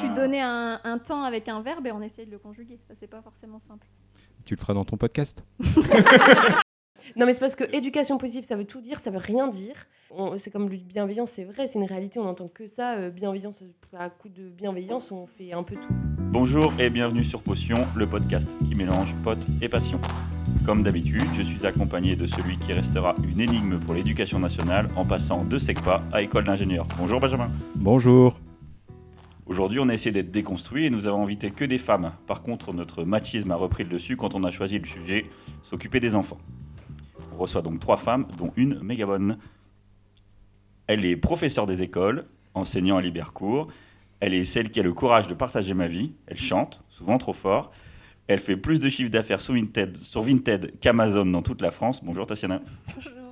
tu donnais un, un temps avec un verbe et on essayait de le conjuguer. Ça, c'est pas forcément simple. Tu le feras dans ton podcast Non, mais c'est parce que éducation positive, ça veut tout dire, ça veut rien dire. C'est comme le bienveillance, c'est vrai, c'est une réalité, on n'entend que ça. euh, bienveillance, à coup de bienveillance, on fait un peu tout. Bonjour et bienvenue sur Potion, le podcast qui mélange potes et passion. Comme d'habitude, je suis accompagné de celui qui restera une énigme pour l'éducation nationale en passant de SECPA à école d'ingénieur. Bonjour Benjamin. Bonjour. Aujourd'hui, on a essayé d'être déconstruit et nous avons invité que des femmes. Par contre, notre machisme a repris le dessus quand on a choisi le sujet s'occuper des enfants. On reçoit donc trois femmes, dont une méga bonne. Elle est professeure des écoles, enseignant à Libercourt. Elle est celle qui a le courage de partager ma vie. Elle chante, souvent trop fort. Elle fait plus de chiffre d'affaires sur Vinted, sur Vinted qu'Amazon dans toute la France. Bonjour Tatiana. Bonjour.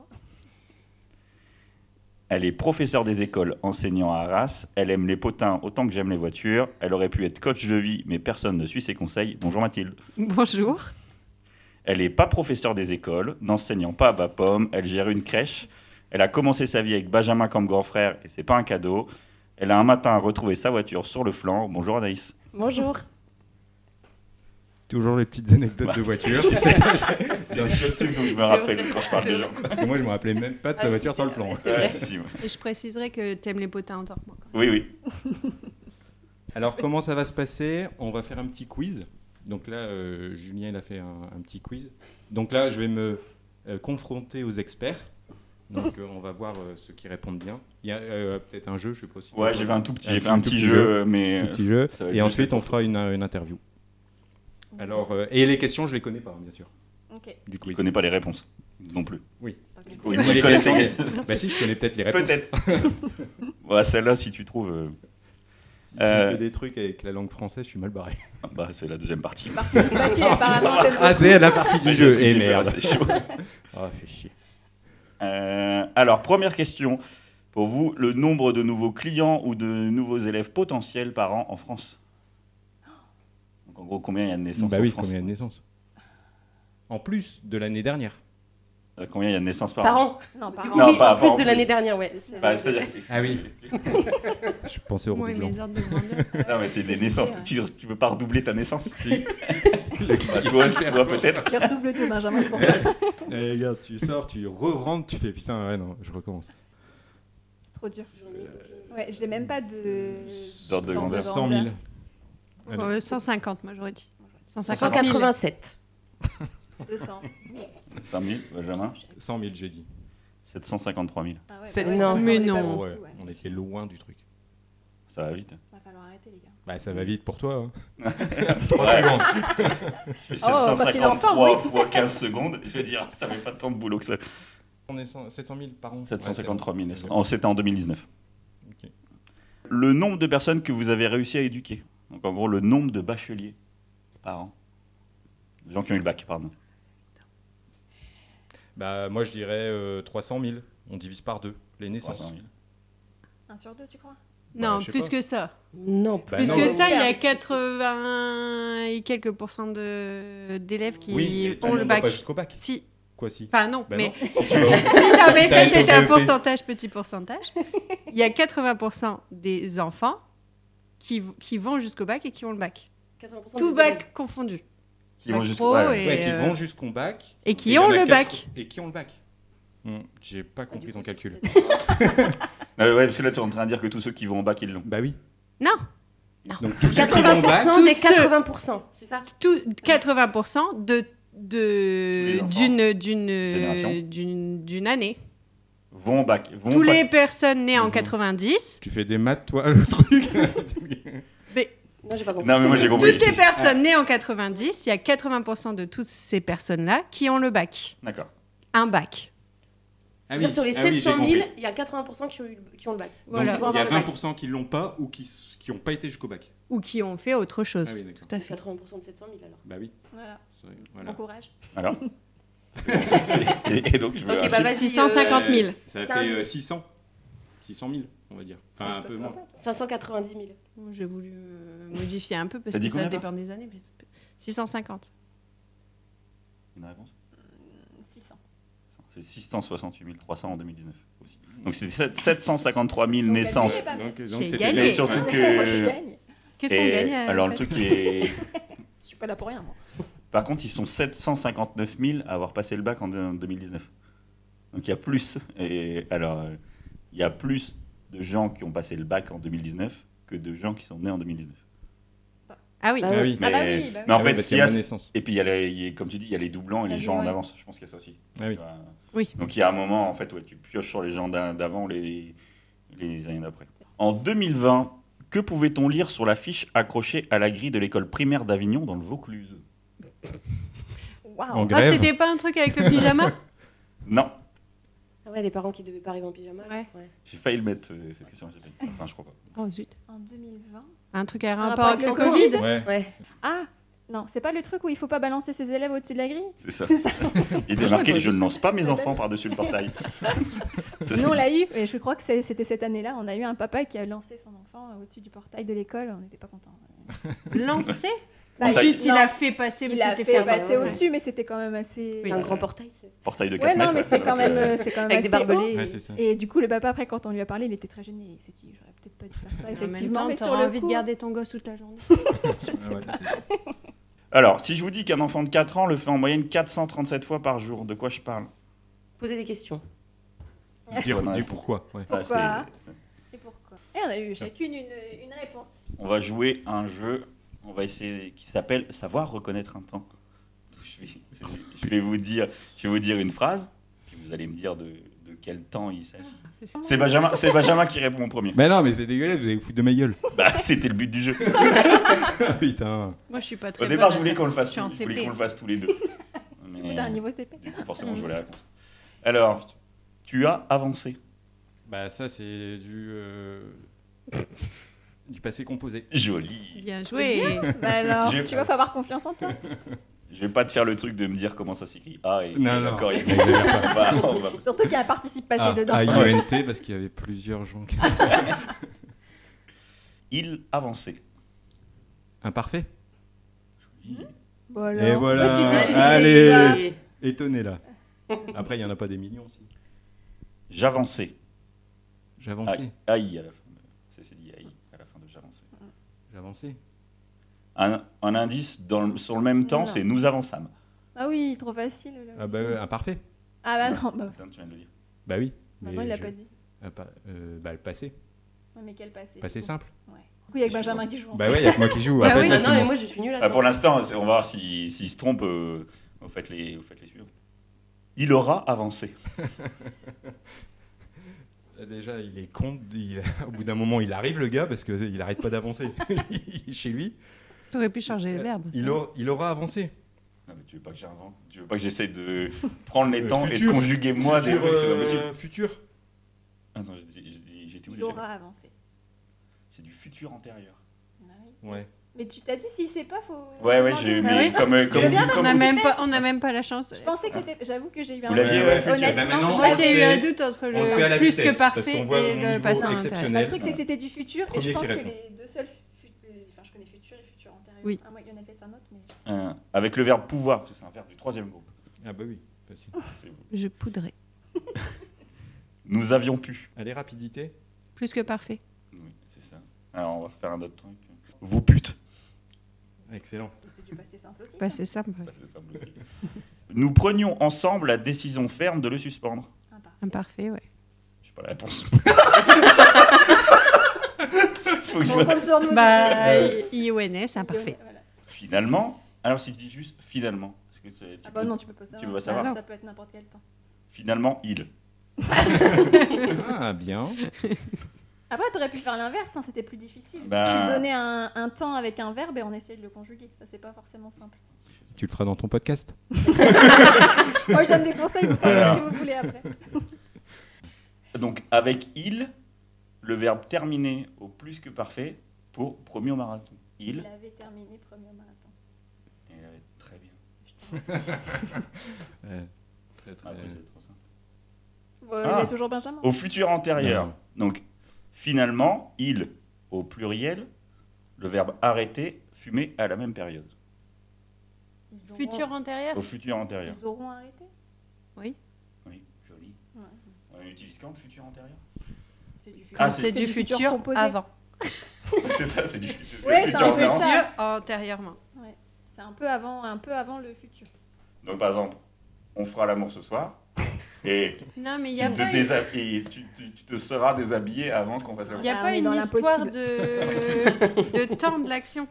Elle est professeure des écoles, enseignant à Arras. Elle aime les potins autant que j'aime les voitures. Elle aurait pu être coach de vie, mais personne ne suit ses conseils. Bonjour Mathilde. Bonjour. Elle n'est pas professeure des écoles, n'enseignant pas à Bapom. Elle gère une crèche. Elle a commencé sa vie avec Benjamin comme grand frère et c'est pas un cadeau. Elle a un matin retrouvé sa voiture sur le flanc. Bonjour Anaïs. Bonjour. Toujours les petites anecdotes de voiture. C'est le seul truc dont je me rappelle quand je parle des gens. Parce que moi, je me rappelais même pas de sa Ah, voiture si, sur le plan. Ouais, si, si, ouais. Et je préciserai que t'aimes les potins moi. quoi. Oui, oui. Alors, comment ça va se passer? On va faire un petit quiz. Donc là, euh, Julien, il a fait un, un petit quiz. Donc là, je vais me euh, confronter aux experts. Donc, euh, on va voir euh, ceux qui répondent bien. Il y a euh, peut-être un jeu, je sais pas si. Ouais, j'ai fait un tout petit, Un j'ai fait un tout petit petit jeu, jeu. mais tout petit jeu. Et ensuite, on fera une, une interview. Alors, euh, et les questions, je les connais pas, bien sûr, Du quiz. connais pas les réponses non plus. Oui. Du coup, il connaître questions- les questions. Bah si, je connais peut-être les réponses. Peut-être. ouais, celle-là, si tu trouves. euh, Si tu Euh, fais des trucs avec la langue française, je suis mal barré. Bah, c'est la deuxième partie. Ah, c'est la partie du jeu. j'ai Et peur, merde. c'est chaud. Ah, fait chier. Euh, alors, première question. Pour vous, le nombre de nouveaux clients ou de nouveaux élèves potentiels par an en France? Donc, en gros, combien il y a de naissances Bah en oui, France? combien de naissances? En plus de l'année dernière. Euh, Combien il y a de naissances par, Par an an. Non, par an. Non, oui, pas- en pas plus en de l'année dernière, ouais. C'est- Bah, C'est-à-dire. Ah oui. Je pensais au mes ordres de grandeur. Non, mais c'est des naissances. Tu, tu peux pas redoubler ta naissance Si. Bah, Toi, toi peut-être. Il redouble tout, Benjamin, c'est pour ça. Eh, regarde, tu sors, tu re-rentres, tu fais putain, ouais, non, je recommence. C'est trop dur. Ouais, j'ai même pas de. D'ordre de grandeur. 100 000. Allez. Euh, 150, moi j'aurais dit. 150 000. 187. 200. 5 000, Benjamin 100 000, j'ai dit. 753 000. Ah ouais, bah Non. Mais non. Ouais, on était loin du truc. Ça va vite. Va falloir arrêter, les gars. Bah, ça va vite pour toi. Hein. Ouais. secondes. Tu fais Oh, quand il 753 entend, oui. fois 15 secondes. Je veux dire, ça fait pas tant de boulot que ça. On est 100 700 000 par an. 753 000 Ouais, naissances. c'est Oh, C'était en 2019. Ok. Le nombre de personnes que vous avez réussi à éduquer. Donc en gros, le nombre de bacheliers par an. Les gens qui ont eu le bac, pardon. Bah, moi, je dirais euh, 300 000. On divise par deux les 300 naissances. 000. Un sur deux, tu crois? Non, Bah, plus pas. que ça. Non, Bah, plus non, que ça, il y a C'est- 80 et quelques pourcents de- d'élèves qui Oui, ont le bac. pas jusqu'au bac. Si. Quoi, si? Enfin, non, Bah mais. non. Si non, mais ça, c'est un pourcentage, petit pourcentage. Il y a 80% des enfants qui, qui vont jusqu'au bac et qui ont le bac. 80% Tout bac confondu. Qui vont Bac jusqu'au- pro ouais. et- Ouais, qui euh, vont jusqu'au bac. et qui ont le quatre- bac. Et qui ont le bac. Hmm, J'ai pas Ah, compris ton calcul. Ah ouais, parce que là, tu es en train de dire que tous ceux qui vont au bac, ils l'ont. Bah oui. Non. Donc tous ceux qui vont au bac, 80% Tous des ceux- 80%. C'est ça Tout, 80% de d'une d'une d'une d'une année. Vont au bac. Vont Tous pas- les personnes nées en Mhm. 90, tu fais des maths, toi, le truc? Non, j'ai pas compris. Non, mais moi, j'ai compris. toutes les personnes nées en 90, il y a 80% de toutes ces personnes-là qui ont le bac. D'accord. Un bac. Ah sur les ah oui, j'ai 700 000, compris. il y a 80% qui ont, eu- qui ont le bac. Voilà. Donc, Il y a avoir le bac. 20% qui l'ont pas ou qui s- qui ont pas été jusqu'au bac. Ou qui ont fait autre chose. Ah oui. Tout à fait. 80% de 700 000 alors. Bah oui. Voilà. Voilà. Bon courage. Alors et, et donc, je veux Ok, bah chiffre. vas-y. 650 000. Ça Ça, fait euh, c'est- 600. 600 000, on va dire. Enfin, un peu moins. 590 000. Bon, J'ai voulu euh, modifier un peu parce que ça dépend des années. mais 650. Une réponse? 600. C'est 668 300 en 2019 aussi. Donc c'est 753 000 Donc, naissances. Donc, gagné. Et surtout que gagne. Qu'est-ce qu'on Et gagne à alors le truc qui est... Je suis pas là pour rien, moi. Par contre, ils sont 759 000 à avoir passé le bac en deux- 2019. Donc il y a plus. Et alors, euh, il y a plus de gens qui ont passé le bac en 2019 que de gens qui sont nés en 2019. Ah oui. Bah Ah oui. Ah bah Mais, oui, bah oui. mais en Ah fait, parce ce qu'il y y a naissance. et puis il y a les, y a- comme tu dis, il y a les doublants et les gens en avance. Je pense qu'il y a ça aussi. Ah oui. Donc il y a un moment, en fait, ouais, tu pioches sur les gens d'avant les, les années d'après. En 2020, que pouvait-on lire sur l'affiche accrochée à la grille de l'école primaire d'Avignon dans le Vaucluse? Waouh. En Ah, c'était pas un truc avec le pyjama? Non, Ah ouais, les parents qui devaient pas arriver en pyjama. Ouais. j'ai failli le mettre, euh, cette question. Enfin, je crois pas. Oh zut. En 2020. Un truc à Un rapport rapport avec le avec le Covid Ouais. Ouais. Ah non, c'est pas le truc où il faut pas balancer ses élèves au-dessus de la grille C'est ça. Il était Franchement, marqué Je ne lance pas mes enfants par-dessus le portail. Ça, Nous, on l'a eu, et je crois que c'était cette année-là. On a eu un papa qui a lancé son enfant euh, au-dessus du portail de l'école. On n'était pas contents. Lancé Bah, Juste, il a fait passer, mais Il a c'était fait fermé. passer Ouais. au-dessus, mais c'était quand même assez. C'est un grand portail. c'est- portail de 4 Ouais, mètres. non, mais c'est quand même, euh, euh, c'est quand même Avec des assez barbelés. Ouais. Et du coup, le papa, après, quand on lui a parlé, il était très gêné. Il s'est dit, j'aurais peut-être pas dû faire ça, En même effectivement. temps, mais sur envie coup, de garder ton gosse toute la journée. je ne sais ouais, pas. Alors, si je vous dis qu'un enfant de 4 ans le fait en moyenne 437 fois par jour, de quoi je parle? Poser des questions. Dire, pourquoi. Pourquoi Et pourquoi? Et on a eu chacune une, une réponse. On va jouer un jeu, on va essayer, qui s'appelle Savoir reconnaître un temps. Je vais, c'est- je vais vous dire, je vais vous dire une phrase, puis vous allez me dire de, de quel temps il s'agit. C'est Benjamin, c'est Benjamin qui répond en premier. Mais non, mais c'est dégueulasse, vous allez vous foutre de ma gueule. Bah, c'était le but du jeu. Ah, Putain. Moi, je suis pas très Au départ, je voulais qu'on le fasse, Je tous- je voulais CP. qu'on le fasse tous les deux. Mais, T'as un niveau CP. du coup, forcément, je vois la réponse. Alors, tu as avancé. Bah ça c'est du euh, du passé composé. Joli. Bien joué. Bah alors, tu vois, faut avoir confiance en toi. Je vais pas te faire le truc de me dire comment ça s'écrit. Ah, et Non, accord il on va, va- Surtout qu'il y a un participe passé Ah, dedans. AIONT parce qu'il y avait plusieurs gens. qui- Il avançait. Imparfait. Joli. Voilà. Et voilà. Tu- tu- tu sais Allez. Étonné là. Après il y en a pas des millions aussi. J'avançais. Avancé. Aïe à la fin. de- C'est c'est dit aïe à la fin de j'avançais. J'ai avancé. Un, un indice dans le- sur le même temps, Non. c'est nous avançâmes. Ah oui, trop facile. là Ah aussi. bah ouais, imparfait. Ah bah non, bah, Putain, tu viens de le dire. Bah oui. maintenant mais il l'a je- pas dit. Ah, pas- euh, bah le passé. Ouais, mais quel passé Passé du coup simple. Ouais. Du coup, il y a que Benjamin qui joue. en Bah fait. ouais, il y a que moi qui joue. Bah Après, oui. Ah toute non, mais moi je suis nulle à Enfin, pour l'instant, on va voir s'il s'il se trompe. euh, vous, faites les, vous faites les suivants. Il aura avancé. Déjà, il est con. il- Au bout d'un moment, il arrive le gars parce qu'il arrête pas d'avancer chez lui. T'aurais pu changer le verbe. Il, aura- il aura avancé. Non, mais tu veux pas que j'invente Tu veux pas que j'essaie de prendre les Euh, temps et de conjuguer moi des Futur, trucs C'est pas euh, possible. futur. Attends, j'ai dit- j'ai dit- j'ai été où Il déjà aura avancé. C'est du futur antérieur. Ah oui. Ouais. Mais tu t'as dit s'il sait pas, faut. Ouais, ouais, j'ai aux Ah autres. comme, euh, comme, comme On n'a même pas, on n'a même pas la chance. Je pensais que c'était. J'avoue que j'ai eu un. Vous l'aviez, ouais. Honnêtement, Moi, j'ai eu un doute entre le plus vitesse, que parfait et le passé intérieur. exceptionnel. Le truc, c'est que c'était du futur, et je pense que les deux seuls. fut- Enfin, je connais futur et futur antérieur. Oui. Ah, moi, il y en a peut-être un autre, mais. Euh, avec le verbe pouvoir, parce que c'est un verbe du troisième groupe. Ah bah oui. Je poudrais. Nous avions pu. Allez, rapidité. Plus que parfait. Oui, c'est ça. Alors, on va faire un autre truc. Vous pute. Excellent. C'est du passé simple aussi. Bah, c'est simple. Aussi. Nous prenions ensemble la décision ferme de le suspendre. Ah, parfait. Imparfait, ouais. Je sais pas la réponse. Faut que je On me- compte sur nous. Bah, IONS, imparfait. Voilà. Finalement, alors si je dis juste finalement, est-ce que c'est- tu Ah bah peux- non, tu peux pas savoir. tu peux pas savoir. Ah, Ça peut être n'importe quel temps. finalement il. Ah bien. Après, t'aurais pu faire l'inverse, hein, c'était plus difficile. Bah. Tu donnais un, un temps avec un verbe et on essayait de le conjuguer. Ça, c'est pas forcément simple. Tu le feras dans ton podcast. Moi, je donne des conseils, vous savez ce que vous voulez après. Donc avec il, le verbe terminé au plus que parfait pour premier au marathon. Il. Il avait terminé premier au marathon. Et, euh, très bien. Remercie. Ouais. Très très. Après, c'est trop simple. Bon, Ah. Il est toujours Benjamin. Au futur antérieur. Non. Donc finalement, il au pluriel, le verbe arrêter, fumer à la même période. Auront- Futur antérieur Au futur antérieur. Ils auront arrêté? Oui, joli. Ouais. On utilise quand le futur antérieur? C'est du futur, Ah, C'est du futur composé. avant. c'est ça, c'est du ce Ouais, futur. Yeux antérieurement. C'est un peu avant, un peu avant le futur. Donc par exemple, on fera l'amour ce soir et Non, mais il tu n'y a te, pas une- déshab- et tu, tu- tu te seras déshabillé avant qu'on fasse l'amour. Il n'y a Ah, pas est une histoire de, de temps de l'action.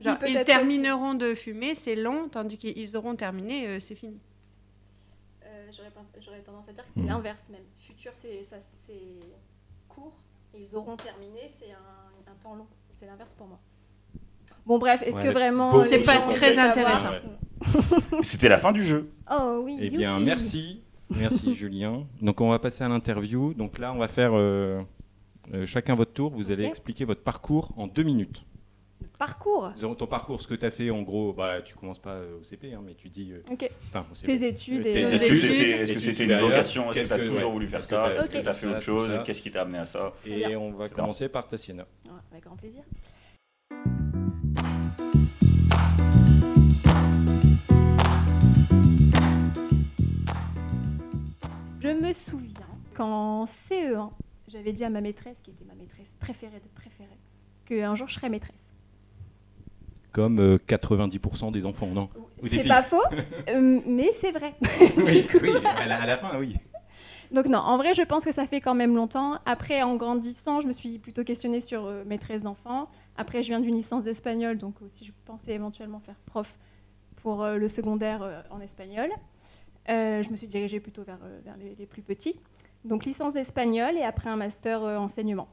Genre, Oui, ils termineront de fumer, c'est long, tandis qu'ils auront terminé, euh, c'est fini. Euh, J'aurais tendance à dire que c'était Mhm. l'inverse même. Futur, c'est c'est court. Et ils auront terminé, c'est un, un temps long. C'est l'inverse pour moi. Bon, bref, est-ce Ouais, que vraiment. C'est pas très intéressant. Ouais. C'était la fin du jeu. Oh oui. Eh bien, youpi. merci. Merci, Julien. Donc, on va passer à l'interview. Donc là, on va faire euh, euh, chacun votre tour. Vous allez expliquer votre parcours en deux minutes. Parcours? Ton parcours, ce que tu as fait, en gros, bah, tu commences pas euh, au CP, hein, mais tu dis. euh, Ok. Enfin, au CP. Tes études Tes et. Que études. c'était est-ce que c'était une vocation? Est-ce que tu as toujours ouais. voulu faire ça? Est-ce que tu as fait autre chose? Qu'est-ce qui t'a amené à ça? Et on va commencer par Tassiana. Ouais, avec grand plaisir. Je me souviens qu'en CE1, j'avais dit à ma maîtresse, qui était ma maîtresse préférée de préférée, qu'un jour je serais maîtresse. Comme euh, 90% des enfants, non? C'est pas faux, euh, mais c'est vrai. Oui, oui, à la, à la fin, oui. Donc non, en vrai, je pense que ça fait quand même longtemps. Après, en grandissant, je me suis plutôt questionnée sur euh, maîtresse d'enfants. Après, je viens d'une licence d'espagnol, donc aussi je pensais éventuellement faire prof pour euh, le secondaire euh, en espagnol. Euh, je me suis dirigée plutôt vers, euh, vers les, les plus petits. Donc licence d'espagnol et après un master euh, enseignement.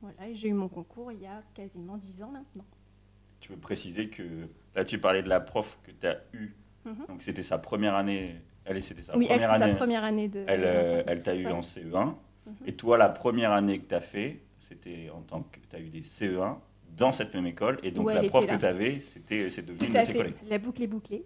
Voilà, j'ai eu mon concours il y a quasiment 10 ans maintenant. Tu peux préciser que là, tu parlais de la prof que tu as eue. Mhm. Donc, c'était sa première année. Elle, c'était sa oui, elle, première c'était année. sa première année de... Elle, euh, t'a eu en CE1. Mhm. Et toi, la première année que tu as fait, c'était en tant que tu as eu des CE1 dans cette même école. Et donc, Ouais, la prof que tu avais, c'était, c'est devenu une de tes collègues. la boucle est bouclée.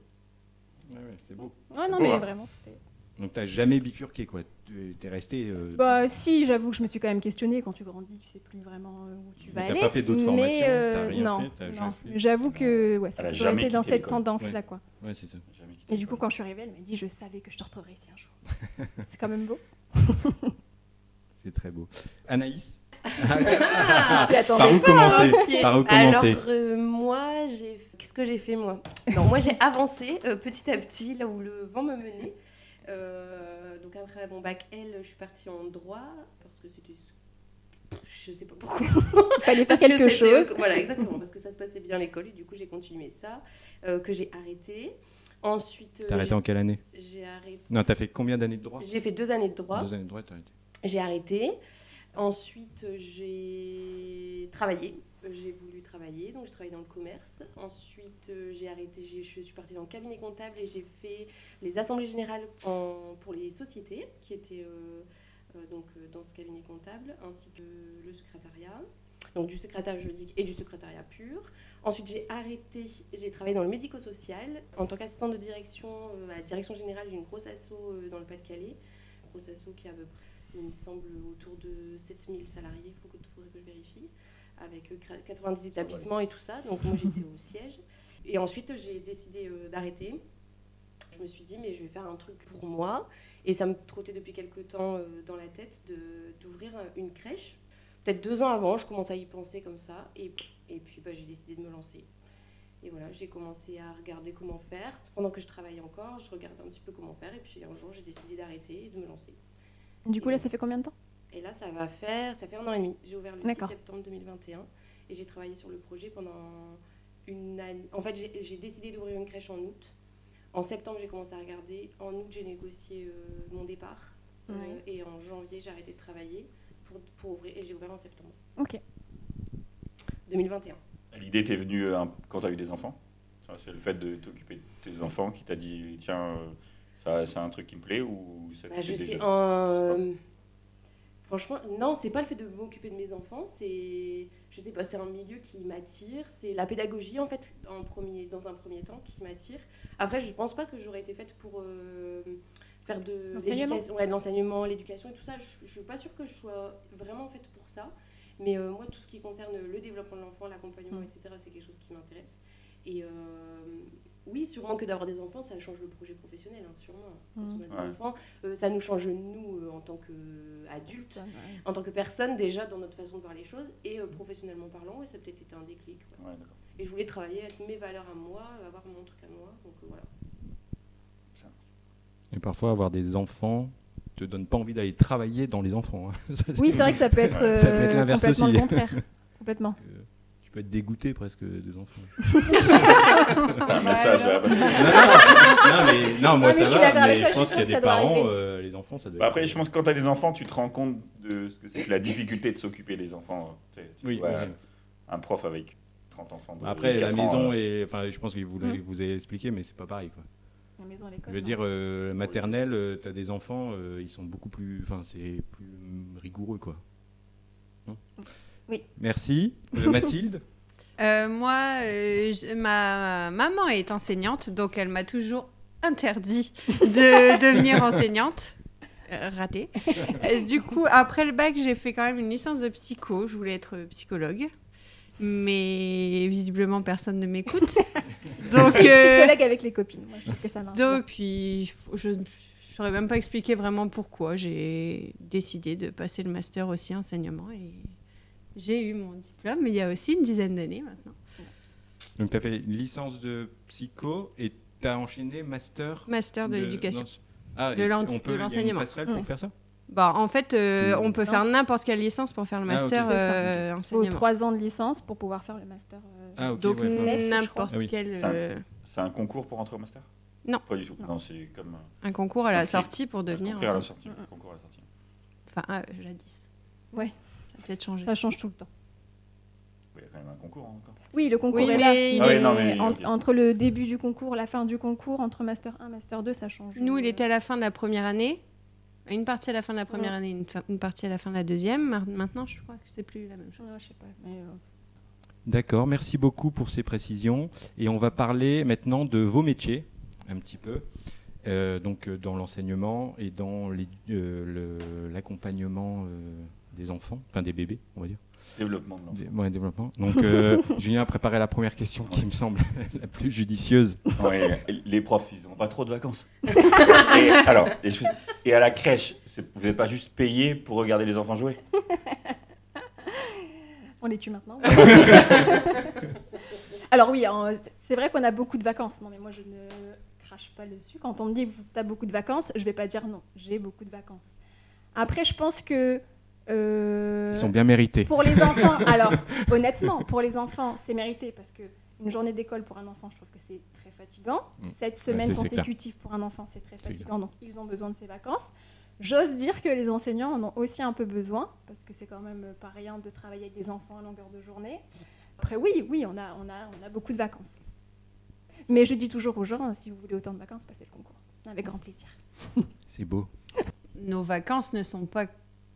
Ouais, ouais, c'est beau. Ouais, non, beau, mais hein. vraiment, c'était... Donc, tu jamais bifurqué, quoi. Tu es resté. euh, Bah si, j'avoue que je me suis quand même questionnée. Quand tu grandis, tu sais plus vraiment où tu Mais vas t'as aller. pas fait d'autres mais, formations, euh, t'as rien non, fait, t'as. J'avoue que ouais, ça a toujours été dans cette l'école. tendance-là. quoi. Ouais, c'est ça. Et du coup, quand je suis arrivée, elle m'a dit Je savais que je te retrouverais ici un jour. C'est quand même beau. C'est très beau. Anaïs? Tu t'y attendais Par où pas, commencer Ok. Par où Alors, commencer euh, moi, j'ai. Qu'est-ce que j'ai fait, moi? Non, moi, j'ai avancé euh, petit à petit là où le vent me menait. Euh, donc, après mon bac L, je suis partie en droit parce que c'était. Je sais pas pourquoi. Il fallait faire que quelque chose. Voilà, exactement, parce que ça se passait bien à l'école et du coup, j'ai continué ça, euh, que j'ai arrêté. Ensuite, T'as arrêté en quelle année? j'ai- j'ai arrêté. Non, t'as fait combien d'années de droit? J'ai fait deux années de droit. Deux années de droit, t'as arrêté. J'ai arrêté. Ensuite, j'ai travaillé. J'ai voulu travailler, donc j'ai travaillé dans le commerce. Ensuite, euh, j'ai arrêté, je suis partie dans le cabinet comptable et j'ai fait les assemblées générales pour les sociétés qui étaient euh, euh, donc, dans ce cabinet comptable, ainsi que le secrétariat. Donc du secrétariat juridique et du secrétariat pur. Ensuite, j'ai arrêté, j'ai travaillé dans le médico-social en tant qu'assistante de direction à la direction générale d'une grosse asso dans le Pas-de-Calais. Grosse asso qui a à peu près il me semble, autour de 7000 salariés, il faut que, faudrait que je vérifie, avec euh, gra- 90 établissements et tout ça. Donc moi j'étais au siège. Et ensuite j'ai décidé euh, d'arrêter. Je me suis dit, mais je vais faire un truc pour moi. Et ça me trottait depuis quelques temps euh, dans la tête d'ouvrir euh, une crèche. Peut-être deux ans avant, je commençais à y penser comme ça. Et, et puis bah, j'ai décidé de me lancer. Et voilà, j'ai commencé à regarder comment faire. Pendant que je travaillais encore, je regardais un petit peu comment faire. Et puis un jour, j'ai décidé d'arrêter et de me lancer. Du coup, là, ça fait combien de temps? Et là, ça va faire, ça fait un an et demi. J'ai ouvert le 6 D'accord. septembre 2021 et j'ai travaillé sur le projet pendant une année. En fait, j'ai- décidé d'ouvrir une crèche en août. En septembre, j'ai commencé à regarder. En août, j'ai négocié euh, mon départ. Euh, et en janvier, j'ai arrêté de travailler pour, pour ouvrir. Et j'ai ouvert en septembre Ok. 2021. L'idée t'est venue euh, quand tu as eu des enfants? C'est le fait de t'occuper de tes enfants qui t'a dit tiens, euh, c'est un truc qui me plaît ou ça Bah, je sais, déjà- euh, Franchement, non, c'est pas le fait de m'occuper de mes enfants, c'est, je sais pas, c'est un milieu qui m'attire, c'est la pédagogie en fait, en premier, dans un premier temps, qui m'attire. Après, je pense pas que j'aurais été faite pour euh, faire de L'enseignement. l'éducation, ouais, de l'enseignement, l'éducation et tout ça. Je, je suis pas sûre que je sois vraiment faite pour ça. Mais euh, moi, tout ce qui concerne le développement de l'enfant, l'accompagnement, Mm. etc., c'est quelque chose qui m'intéresse. Et euh, oui, sûrement que d'avoir des enfants, ça change le projet professionnel, hein, sûrement. Quand Mm. on a des Ouais. enfants, euh, ça nous change nous euh, en tant qu'adultes, en tant que personne déjà dans notre façon de voir les choses, et euh, professionnellement parlant, ouais, ça a peut-être été un déclic. ouais. Ouais, d'accord. Et je voulais travailler avec mes valeurs à moi, avoir mon truc à moi, donc euh, voilà. Et parfois, avoir des enfants te donne pas envie d'aller travailler dans les enfants. hein. Oui, c'est vrai que ça peut être, Ça peut être l'inverse complètement aussi. le contraire. complètement. Peux être dégoûté presque des enfants. C'est un message passer. non, mais, non, moi ça va, mais toi, je pense qu'il y a des parents, euh, les enfants, ça doit Bah être- après, je pense que quand tu as des enfants, tu te rends compte de ce que c'est que la difficulté de s'occuper des enfants. Tu sais, tu Oui, vois, oui. Un prof avec 30 enfants. de Après, la 4 ans, maison, euh, est... enfin, je pense que vous, l'avez- Mm. vous avez expliqué, mais c'est pas pareil. Quoi. La maison à Je l'école. veux dire, euh, maternelle, tu as des enfants, euh, ils sont beaucoup plus. Enfin, c'est plus rigoureux, quoi. Non Oui. Merci. Euh, Mathilde Euh, moi, euh, je- ma maman est enseignante, donc elle m'a toujours interdit de devenir enseignante. Euh, raté. Du coup, après le bac, j'ai fait quand même une licence de psycho. Je voulais être psychologue. Mais visiblement, personne ne m'écoute. Donc, euh, psychologue avec les copines. Moi, je trouve que ça marche. donc, puis, je ne saurais même pas expliquer vraiment pourquoi j'ai décidé de passer le master aussi enseignement. Et j'ai eu mon diplôme, mais il y a aussi une dizaine d'années maintenant. Donc, tu as fait une licence de psycho et tu as enchaîné master Master de, l'éducation. non, Ah, De de l'enseignement. passerelle Ouais. pour faire ça Bah, en fait, euh, Mm. on peut Non. faire n'importe quelle licence pour faire le Ah, master C'est ça. euh, faut enseignement. trois ans de licence pour pouvoir faire le master. euh, Ah. Donc, ouais, ouais. n'importe. Ah oui. quel euh, C'est un concours pour entrer au master? Non. Pas du tout. Non. Non, c'est comme. un concours à la sortie pour devenir. concours à la. Concours à la sortie. Enfin, ah, jadis. Ouais. Ça a peut-être changé. Ça change tout le temps. Oui, Il y a quand même un concours hein, encore. Oui, le concours Oui, est mais là. il Ah oui, non, mais- entre, le début du concours, la fin du concours, entre Master 1 Master 2, ça change. Nous, il était à la fin de la première année. Une partie à la fin de la première Ouais. année, une, fa- une partie à la fin de la deuxième. Maintenant, je crois que c'est plus la même chose. ouais, je sais pas. mais, euh, D'accord, merci beaucoup pour ces précisions. Et on va parler maintenant de vos métiers, un petit peu. Euh, donc euh, dans l'enseignement et dans euh, le- l'accompagnement euh, des enfants, enfin des bébés, on va dire. Développement de l'enfant. Ouais, développement. Donc euh, Julien a préparé la première question qui me semble la plus judicieuse. Ouais, les profs, ils n'ont pas trop de vacances. et, alors, et, et à la crèche, vous n'êtes pas juste payé pour regarder les enfants jouer? On les tue maintenant. Alors oui, hein, c'est- c'est vrai qu'on a beaucoup de vacances. Non mais moi je ne crache pas dessus. Quand on me dit tu as beaucoup de vacances, je vais pas dire non, j'ai beaucoup de vacances. Après je pense que euh, Ils sont bien mérités. pour les enfants, alors honnêtement, pour les enfants, c'est mérité parce que une journée d'école pour un enfant, je trouve que c'est très fatigant. Mm. Sept semaines c'est- c'est clair. consécutives pour un enfant, c'est très fatigant. Donc ils ont besoin de ces vacances. J'ose dire que les enseignants en ont aussi un peu besoin parce que c'est quand même pas rien de travailler avec des enfants à longueur de journée. Après oui, oui, on a, on a, on a beaucoup de vacances. Mais je dis toujours aux gens, si vous voulez autant de vacances, passez le concours. Avec grand plaisir. C'est beau. Nos vacances ne sont pas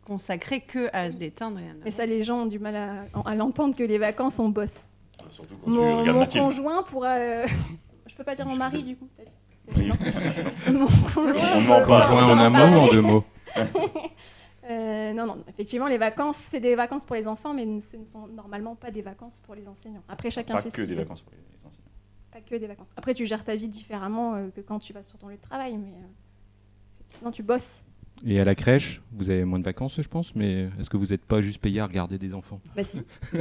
consacrées que à se détendre. Et à Et ça, les gens ont du mal à, à l'entendre que les vacances, on bosse. Surtout quand tu Mon, regardes mon Mathilde. conjoint pourra. euh, je peux pas dire mon mari du coup. Oui. mon conjoint. On en un mot en deux mots Euh, non, non, effectivement, les vacances, c'est des vacances pour les enfants, mais ce ne sont normalement pas des vacances pour les enseignants. Après, chacun Pas fait que ce qu'il des vacances pour les enseignants. Pas que des vacances. Après, tu gères ta vie différemment euh, que quand tu vas sur ton lieu de travail, mais euh, effectivement, tu bosses. Et à la crèche, vous avez moins de vacances, je pense, mais est-ce que vous n'êtes pas juste payé à regarder des enfants? Bah si.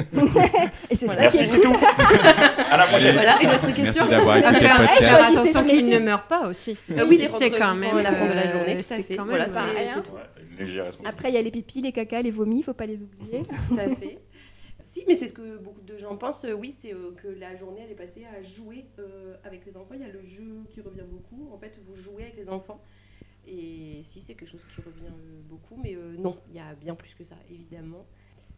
Et c'est ça Merci, est c'est tout. à la prochaine. Voilà, une autre question. Merci d'avoir écouté le podcast. faire attention qu'ils ne meurent pas aussi. Euh, oui, c'est quand même. à la fin de la euh, journée, c'est fait. quand Voilà, même, pas c'est- rien. c'est tout. Ouais, t'as une légère responsabilité. Après, il y a les pipis, les cacas, les vomis, il faut pas les oublier. Tout à fait. Si, mais c'est ce que beaucoup de gens pensent. euh, oui, c'est euh, que la journée, elle est passée à jouer euh, avec les enfants. Il y a le jeu qui revient beaucoup. En fait, vous jouez avec les enfants. Et si, c'est quelque chose qui revient beaucoup. Mais euh, non, il y a bien plus que ça, évidemment.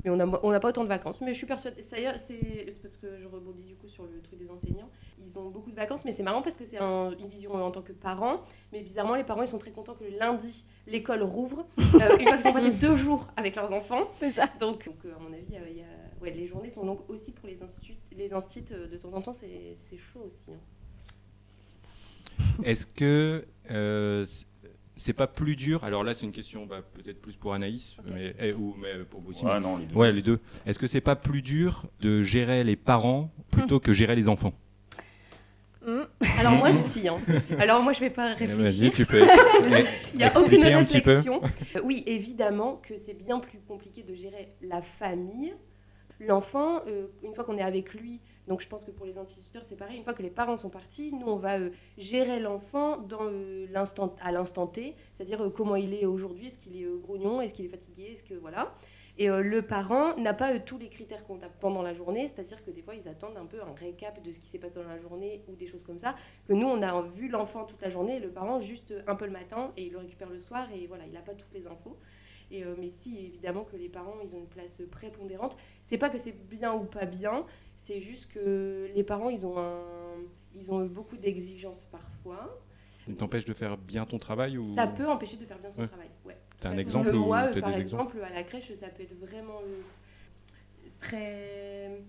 Mais on n'a on pas autant de vacances. Mais je suis persuadée. D'ailleurs, c'est c'est parce que je rebondis du coup sur le truc des enseignants. Ils ont beaucoup de vacances, mais c'est marrant parce que c'est un- une vision en tant que parent. Mais bizarrement, les parents, ils sont très contents que le lundi, l'école rouvre. Euh, une fois qu'ils ont passé deux jours avec leurs enfants. C'est ça. Donc, donc, à mon avis, il y a- il y a- ouais, les journées sont longues aussi pour les instituts. Les instituts, euh, de temps en temps, c'est c'est chaud aussi. hein. Est-ce que euh, c'est pas plus dur? Alors là, c'est une question bah, peut-être plus pour Anaïs, mais, eh, ou mais pour vous aussi. Ouais, non, les deux. Ouais, les deux. Est-ce que c'est pas plus dur de gérer les parents plutôt que gérer les enfants? Alors moi, si. hein. Alors moi, je vais pas Eh, Vas-y, réfléchir. tu peux Il n'y a aucune réflexion. Euh, Oui, évidemment que c'est bien plus compliqué de gérer la famille. L'enfant, euh, une fois qu'on est avec lui, donc je pense que pour les instituteurs, c'est pareil. Une fois que les parents sont partis, nous, on va euh, gérer l'enfant dans euh, l'instant, à l'instant T, c'est-à-dire comment il est aujourd'hui, est-ce qu'il est grognon, est-ce qu'il est fatigué, est-ce que voilà. Et le parent n'a pas tous les critères qu'on a pendant la journée, c'est-à-dire que des fois, ils attendent un peu un récap de ce qui s'est passé dans la journée ou des choses comme ça. Que nous, on a vu l'enfant toute la journée le parent juste un peu le matin et il le récupère le soir et voilà, il n'a pas toutes les infos. Et, euh, mais si, évidemment, que les parents, ils ont une place prépondérante. C'est pas que c'est bien ou pas bien, c'est juste que les parents, ils ont, un, ils ont beaucoup d'exigences parfois. Ça t'empêche de faire bien ton travail ou Ça peut empêcher de faire bien son Ouais. travail. Ouais. T'as un exemple Euh, ou Moi, par des exemples exemple, à la crèche, ça peut être vraiment euh, très.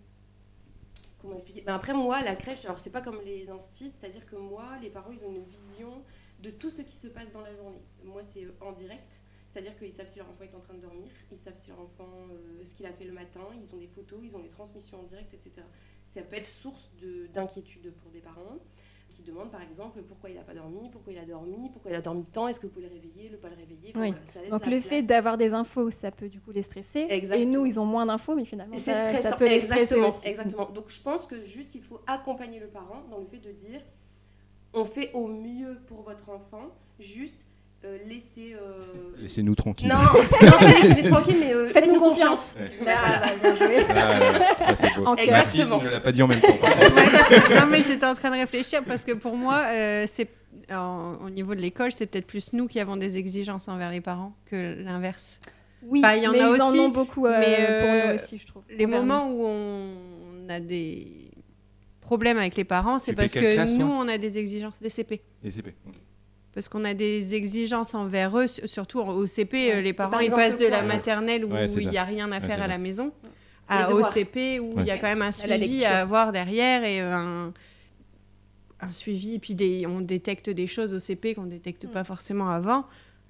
Comment expliquer? Ben Après, moi, à la crèche, alors c'est pas comme les instits, c'est-à-dire que moi, les parents, ils ont une vision de tout ce qui se passe dans la journée. Moi, c'est en direct, c'est-à-dire qu'ils savent si leur enfant est en train de dormir, ils savent si leur enfant, euh, ce qu'il a fait le matin, ils ont des photos, ils ont des transmissions en direct, etc. Ça peut être source de- d'inquiétude pour des parents qui demandent par exemple pourquoi il n'a pas dormi, pourquoi il a dormi, pourquoi il a dormi tant, est-ce que vous pouvez le réveiller, ne pas le réveiller. Enfin, Oui. voilà, ça laisse Donc le place. fait d'avoir des infos, ça peut du coup les stresser. Exactement. Et nous, ils ont moins d'infos, mais finalement, ça, peut les stresser exactement, aussi. exactement. Donc je pense que juste il faut accompagner le parent dans le fait de dire on fait au mieux pour votre enfant, juste euh, laissez. euh, Laissez-nous tranquilles. Non, non, pas laissez-les tranquilles, mais euh, Faites-nous confiance. Ouais. Voilà. Bien joué. C'est beau. En Mathilde Exactement. ne l'a pas dit en même temps. non, mais j'étais en train de réfléchir parce que pour moi, euh, c'est au niveau de l'école, c'est peut-être plus nous qui avons des exigences envers les parents que l'inverse. Oui, Enfin, il y en mais a ils aussi, en ont beaucoup euh, mais, pour nous aussi, je trouve. Les moments où on a des problèmes avec les parents, c'est parce que classe, nous, on a des exigences des CP. Et CP. Parce qu'on a des exigences envers eux, su- surtout au CP, Ouais. euh, les parents, Par ils passent de la maternelle où Ouais, il n'y a rien à faire à la maison, à, au. CP où il y a quand même un suivi lecture. à avoir derrière et euh, un, un suivi. Et puis des, on détecte des choses au CP qu'on ne détecte Mm. pas forcément avant.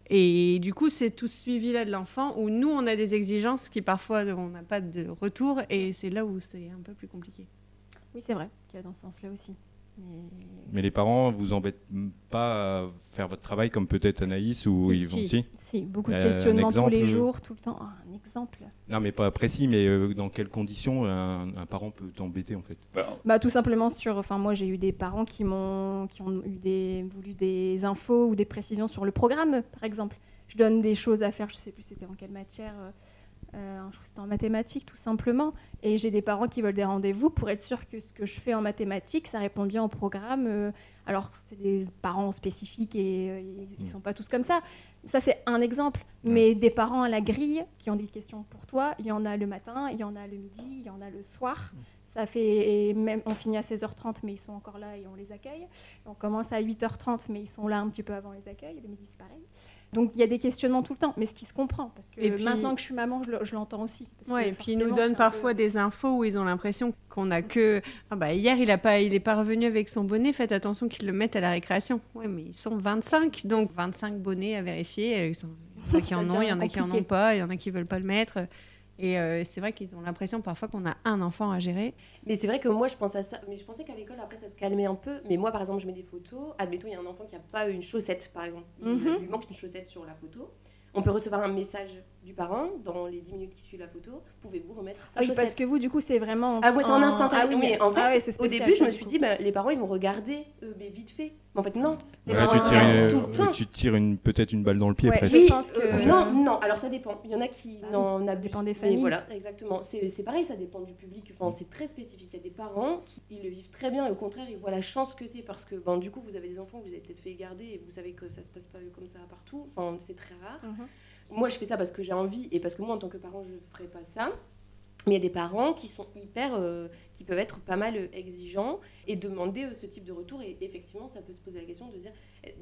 Et du coup, c'est tout ce suivi-là de l'enfant où nous, on a des exigences qui parfois, on n'a pas de retour. Et c'est là où c'est un peu plus compliqué. Oui, c'est vrai qu'il y a dans ce sens-là aussi. Mais... Les parents vous embêtent pas à faire votre travail comme peut-être Anaïs ou Si, ils vont si. si Si, beaucoup de Euh, questionnements tous les jours, tout le temps. Ah, un exemple Non, mais pas précis, mais euh, dans quelles conditions un, un parent peut t'embêter en fait? Bah, Bah, tout simplement sur. Enfin, moi, j'ai eu des parents qui m'ont, qui ont eu des, voulu des infos ou des précisions sur le programme, par exemple. Je donne des choses à faire, je sais plus c'était en quelle matière. euh, euh, je crois que c'était en mathématiques, tout simplement. Et j'ai des parents qui veulent des rendez-vous pour être sûr que ce que je fais en mathématiques, ça répond bien au programme. euh, alors, c'est des parents spécifiques et euh, ils ne Mm. sont pas tous comme ça. Ça, c'est un exemple. Mais des parents à la grille qui ont des questions pour toi, il y en a le matin, il y en a le midi, il y en a le soir. Ça fait et même on finit à 16h30 mais ils sont encore là et on les accueille. On commence à 8h30 mais ils sont là un petit peu avant les accueils. Le midi c'est pareil. Donc il y a des questionnements tout le temps, mais ce qui se comprend parce que Et puis- maintenant que je suis maman, je le- je l'entends aussi. Ouais, et puis ils nous donnent parfois peu- des infos où ils ont l'impression qu'on a que ah bah hier il a pas il est pas revenu avec son bonnet, faites attention qu'ils le mettent à la récréation. Ouais, mais ils sont 25 donc 25 bonnets à vérifier, euh, il y en a qui en ont, il y en a qui en ont pas, il y en a qui veulent pas le mettre et euh, c'est vrai qu'ils ont l'impression parfois qu'on a un enfant à gérer. Mais c'est vrai que moi, je pense à ça. Mais je pensais qu'à l'école, après, ça se calmait un peu. Mais moi, par exemple, je mets des photos. Admettons, il y a un enfant qui n'a pas une chaussette, par exemple. Il Mhm. lui manque une chaussette sur la photo. On peut recevoir un message du parent dans les 10 minutes qui suivent la photo. Pouvez-vous remettre sa Ah oui, chaussette parce que vous du coup c'est vraiment Ah ouais, c'est en instantané. Ah oui, mais en fait, ah ouais, c'est au début, je me suis dit, bah, les parents, ils vont regarder, euh, mais vite fait. Mais en fait, non. Les Ouais, parents, tu tires, une, tout le temps. tu tires une- peut-être une balle dans le pied Ouais, presque. je Oui, pense que- euh, non, non, alors ça dépend. Il y en a qui oui, n'en ça abusent. dépend des Mais familles. voilà, exactement. C'est c'est pareil, ça dépend du public. Enfin, c'est très spécifique. Il y a des parents qui ils le vivent très bien et au contraire, ils voient la chance que c'est parce que ben, du coup, vous avez des enfants que vous avez peut-être fait garder et vous savez que ça se passe pas comme ça partout. Enfin, c'est très rare. Mhm. Moi, je fais ça parce que j'ai envie et parce que moi, en tant que parent, je ferais pas ça. Mais il y a des parents qui sont hyper, euh, qui peuvent être pas mal euh, exigeants et demander euh, ce type de retour. Et effectivement, ça peut se poser la question de dire,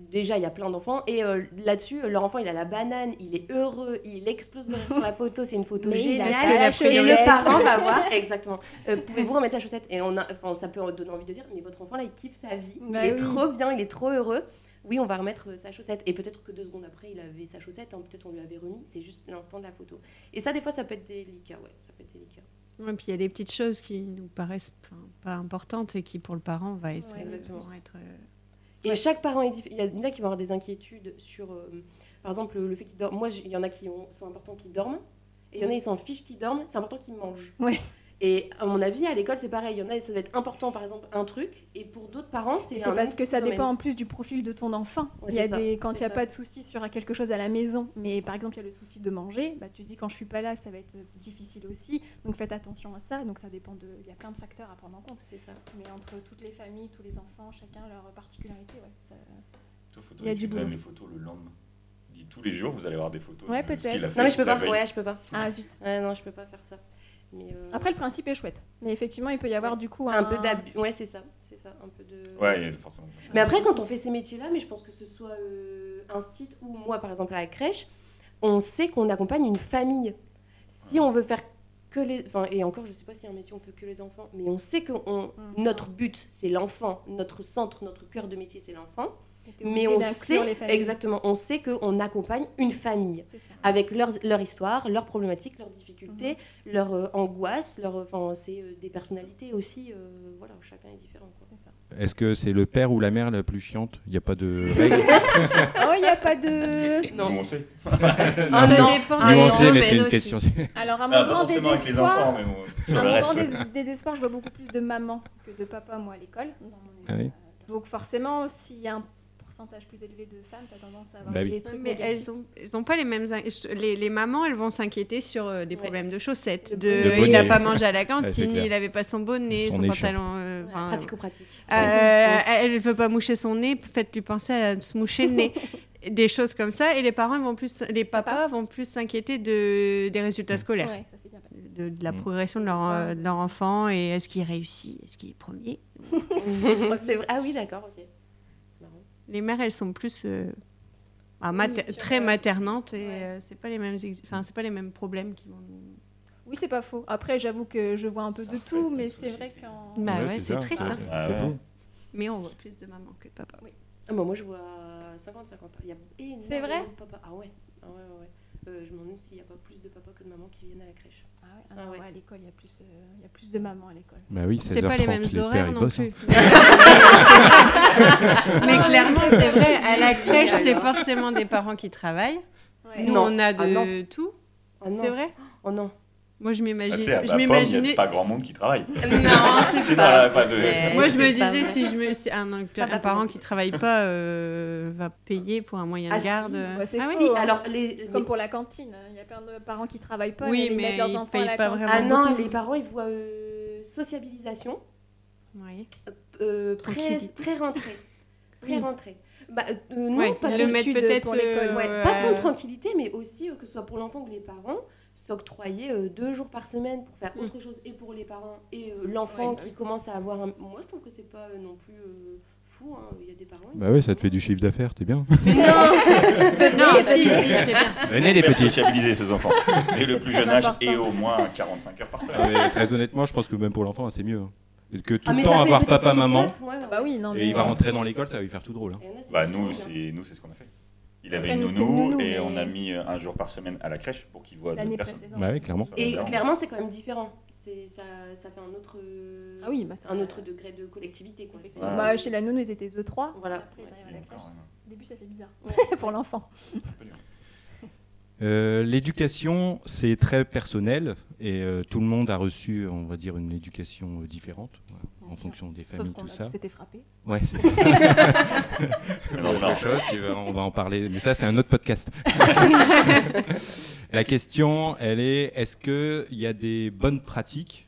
déjà, il y a plein d'enfants et euh, là-dessus, leur enfant, il a la banane, il est heureux, il explose de rire sur la photo, c'est une photo Mais géniale. la et le parent va voir, exactement. Pouvez-vous remettre sa chaussette? Et on a, ça peut donner envie de dire, mais votre enfant là, il kiffe sa vie, Bah il est trop bien, il est trop heureux. Oui, on va remettre euh, sa chaussette. Et peut-être que deux secondes après, il avait sa chaussette, hein, peut-être on lui avait remis. C'est juste l'instant de la photo. Et ça, des fois, ça peut être délicat. Ouais, ça peut être délicat. Ouais, puis il y a des petites choses qui nous paraissent pas importantes et qui pour le parent va être, Ouais, exactement. vont être, euh, Et chaque parent est différent. Il y en a qui vont avoir des inquiétudes sur, euh, par exemple, le, le fait qu'ils dorment. Moi, il y en a qui ont- sont importants qu'ils dorment. Et il y en a, ils s'en fichent qu'ils dorment. C'est important qu'ils mangent. Ouais. Et à mon avis, à l'école, c'est pareil. Il y en a, ça va être important, par exemple, un truc. Et pour d'autres parents, c'est C'est parce que ça domaine. dépend en plus du profil de ton enfant. Ouais, il y a c'est ça, des, quand il n'y a ça. pas de souci sur quelque chose à la maison, mais par exemple il y a le souci de manger, bah, tu dis quand je suis pas là ça va être difficile aussi, donc faites attention à ça. Donc ça dépend de, il y a plein de facteurs à prendre en compte. C'est ça. Mais entre toutes les familles, tous les enfants, chacun leur particularité, ouais. ça- Il y a du tu donnes boulot. les photos le lendemain. Il dit tous les jours, vous allez avoir des photos. Ouais, peut-être. Non, mais je peux pas. veille. Ouais, je peux pas. Ah zut. Ouais, non, je peux pas faire ça. Mais euh, Après le principe est chouette, mais effectivement il peut y avoir du coup un, un peu d'abus. Ouais, c'est ça. C'est ça. Un peu de. Ouais, il y a forcément. Mais après, quand on fait ces métiers-là, mais je pense que ce soit euh, un site ou moi, par exemple, à la crèche, on sait qu'on accompagne une famille. Si on veut faire que les... Enfin, et encore, je sais pas si un métier, on fait que les enfants, mais on sait que on- Mhm. notre but, c'est l'enfant. Notre centre, notre cœur de métier, c'est l'enfant. Mais on sait, exactement, on sait qu'on accompagne une famille ça. avec leur, leur histoire, leurs problématiques, leurs difficultés, Mhm. leurs euh, angoisses, leurs, enfin, c'est euh, des personnalités aussi. euh, voilà, chacun est différent. ça. Est-ce que c'est le père ou la mère la plus chiante? Il n'y a pas de règle Oh il n'y a pas de. Nous, on sait. Ah, ça non. dépend Ah, des Nuancé, mais c'est une aussi. question. Alors à mon Ah, pas grand forcément avec les enfants, mais bon, sur À le mon reste. grand dés- désespoir, je vois beaucoup plus de mamans que de papa, moi, à l'école. mon Ah oui. Donc forcément, s'il y a un pourcentage plus élevé de femmes, tu as tendance à avoir Bah oui. des trucs Mais négatifs. elles ont, elles ont pas les mêmes. Les, les mamans, elles vont s'inquiéter sur euh, des Ouais. problèmes de chaussettes. De, il n'a pas mangé à la cantine, il avait pas son bonnet, Son son, pantalon. euh, enfin, Pratico-pratique. euh, elle veut pas moucher son nez, faites-lui penser à se moucher le nez. Des choses comme ça. Et les parents vont plus, les papas vont plus s'inquiéter de, des résultats scolaires. Ouais, ça c'est bien. passé. De, de la Mm. progression de leur, euh, de leur enfant et est-ce qu'il réussit, est-ce qu'il est premier? c'est vrai. Ah oui, d'accord, ok. Les mères, elles sont plus euh, ah, mater- très euh, maternantes et ouais. euh, c'est pas les mêmes, enfin c'est pas les mêmes problèmes qui vont. nous- Oui, c'est pas faux. Après, j'avoue que je vois un peu Ça de tout, mais c'est vrai qu'en. Bah ouais, c'est triste. hein. Ah C'est ouais. fou. Mais on voit plus de mamans que de papas. Ah bah moi je vois 50-50. Il y a énormément C'est vrai de papas. Ah ouais. Ah ouais, ouais, ouais. Euh, je me demande s'il n'y a pas plus de papas que de mamans qui viennent à la crèche. Ah ouais, ah Ah non, ouais. ouais, à l'école, il y, a plus, euh, il y a plus de mamans à l'école. Bah oui, C'est pas les 16h30, mêmes horaires non bossent, plus. hein. Mais clairement, c'est vrai, à la crèche, c'est forcément des parents qui travaillent. Ouais. Nous, Non. on a Ah de non. tout. C'est vrai? Oh non. Moi, je Ah, m'imagine. à je m'imaginais. a pas grand monde qui travaille. Non, c'est pas. de. Moi, je me disais, si je me, si un, parent qui travaille pas euh, va payer pour un moyen Ah, de si. garde. Bah, c'est ah oui faux. Si, hein. alors les. C'est comme pour la cantine. Il y a plein de parents qui travaillent pas, Oui, mais ils leurs enfants payent à la pas cantine. vraiment. Ah non, beaucoup. les parents ils voient euh, sociabilisation, Oui. euh, pré- Tranquillité. pré-rentrée. Pré-rentrée. Bah, euh, non, Ouais, pas, le mettre peut-être pour l'école, euh, ouais, pas tant euh, de tranquillité, mais aussi euh, que ce soit pour l'enfant ou les parents, s'octroyer euh, deux jours par semaine pour faire Mm. autre chose et pour les parents et euh, l'enfant Ouais, bah qui commence à avoir un. Moi je trouve que c'est pas euh, non plus euh, fou, hein. il y a des parents. Bah oui, ça te fait du chiffre d'affaires, t'es bien. Non, si, si, c'est bien. Venez les petits. sociabiliser ses enfants dès le plus jeune âge important. et au moins 45 heures par Ah, semaine. mais très honnêtement, je pense que même pour l'enfant, c'est mieux. Que tout Ah, le temps avoir papa, maman, ouais, ouais, Bah oui, non, mais. et il va rentrer dans l'école, ça va lui faire tout drôle. hein. En a, c'est Bah nous, c'est nous, c'est ce qu'on a fait. Il avait Après, une nous, nounou, nounou, et mais- on a mis euh, un jour par semaine à la crèche pour qu'il voit d'autres personnes. Bah oui, clairement. Et clairement, c'est quand même différent. C'est ça, ça fait un autre, euh, Ah oui, bah, c'est un autre degré de collectivité. Quoi. Ouais. Bah, chez la nounou, ils étaient 2-3. Voilà. Après, ils arrivent à la Et crèche. encore, hein. Au début, ça fait bizarre pour l'enfant. Euh, L'éducation, c'est très personnel et euh, tout le monde a reçu, on va dire, une éducation euh, différente en sûr. fonction des familles, tout ça. tous été frappés. Ouais, c'est ça. Autre chose, on va en parler, mais ça, c'est un autre podcast. La question, elle est est-ce qu'il y a des bonnes pratiques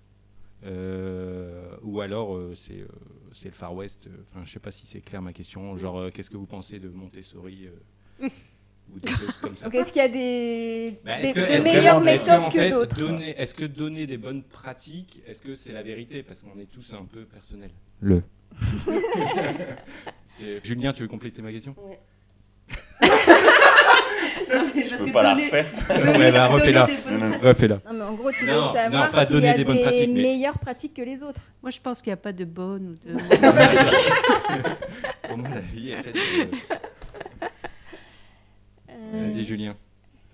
euh, ou alors euh, c'est euh, c'est le Far West Enfin, je sais pas si c'est clair ma question. Genre, euh, qu'est-ce que vous pensez de Montessori euh, ou des choses comme ça Donc, est-ce qu'il y a des, Bah, des- que- meilleures que, méthodes que fait, d'autres donner- Est-ce que donner des bonnes pratiques, est-ce que c'est la vérité? Parce qu'on est tous un peu personnels. Le. C'est- Julien, tu veux compléter ma question? Ouais. Je peux pas la refaire. Bah, refais-la. Non, non, non. Refais-la. Non, mais en gros, tu veux Non, non, savoir pas s'il y donner a des bonnes pratiques, mais- meilleures pratiques que les autres. Moi, je pense qu'il n'y a pas de bonne ou de. Pour moi, la vie est faite de- Vas-y, Julien.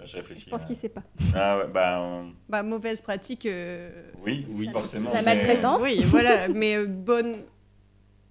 Je réfléchis. Je pense qu'il sait pas. Ah ouais, bah, euh, Bah, mauvaise pratique. euh, oui, oui, forcément. La maltraitance. Oui, voilà, mais euh, bonne.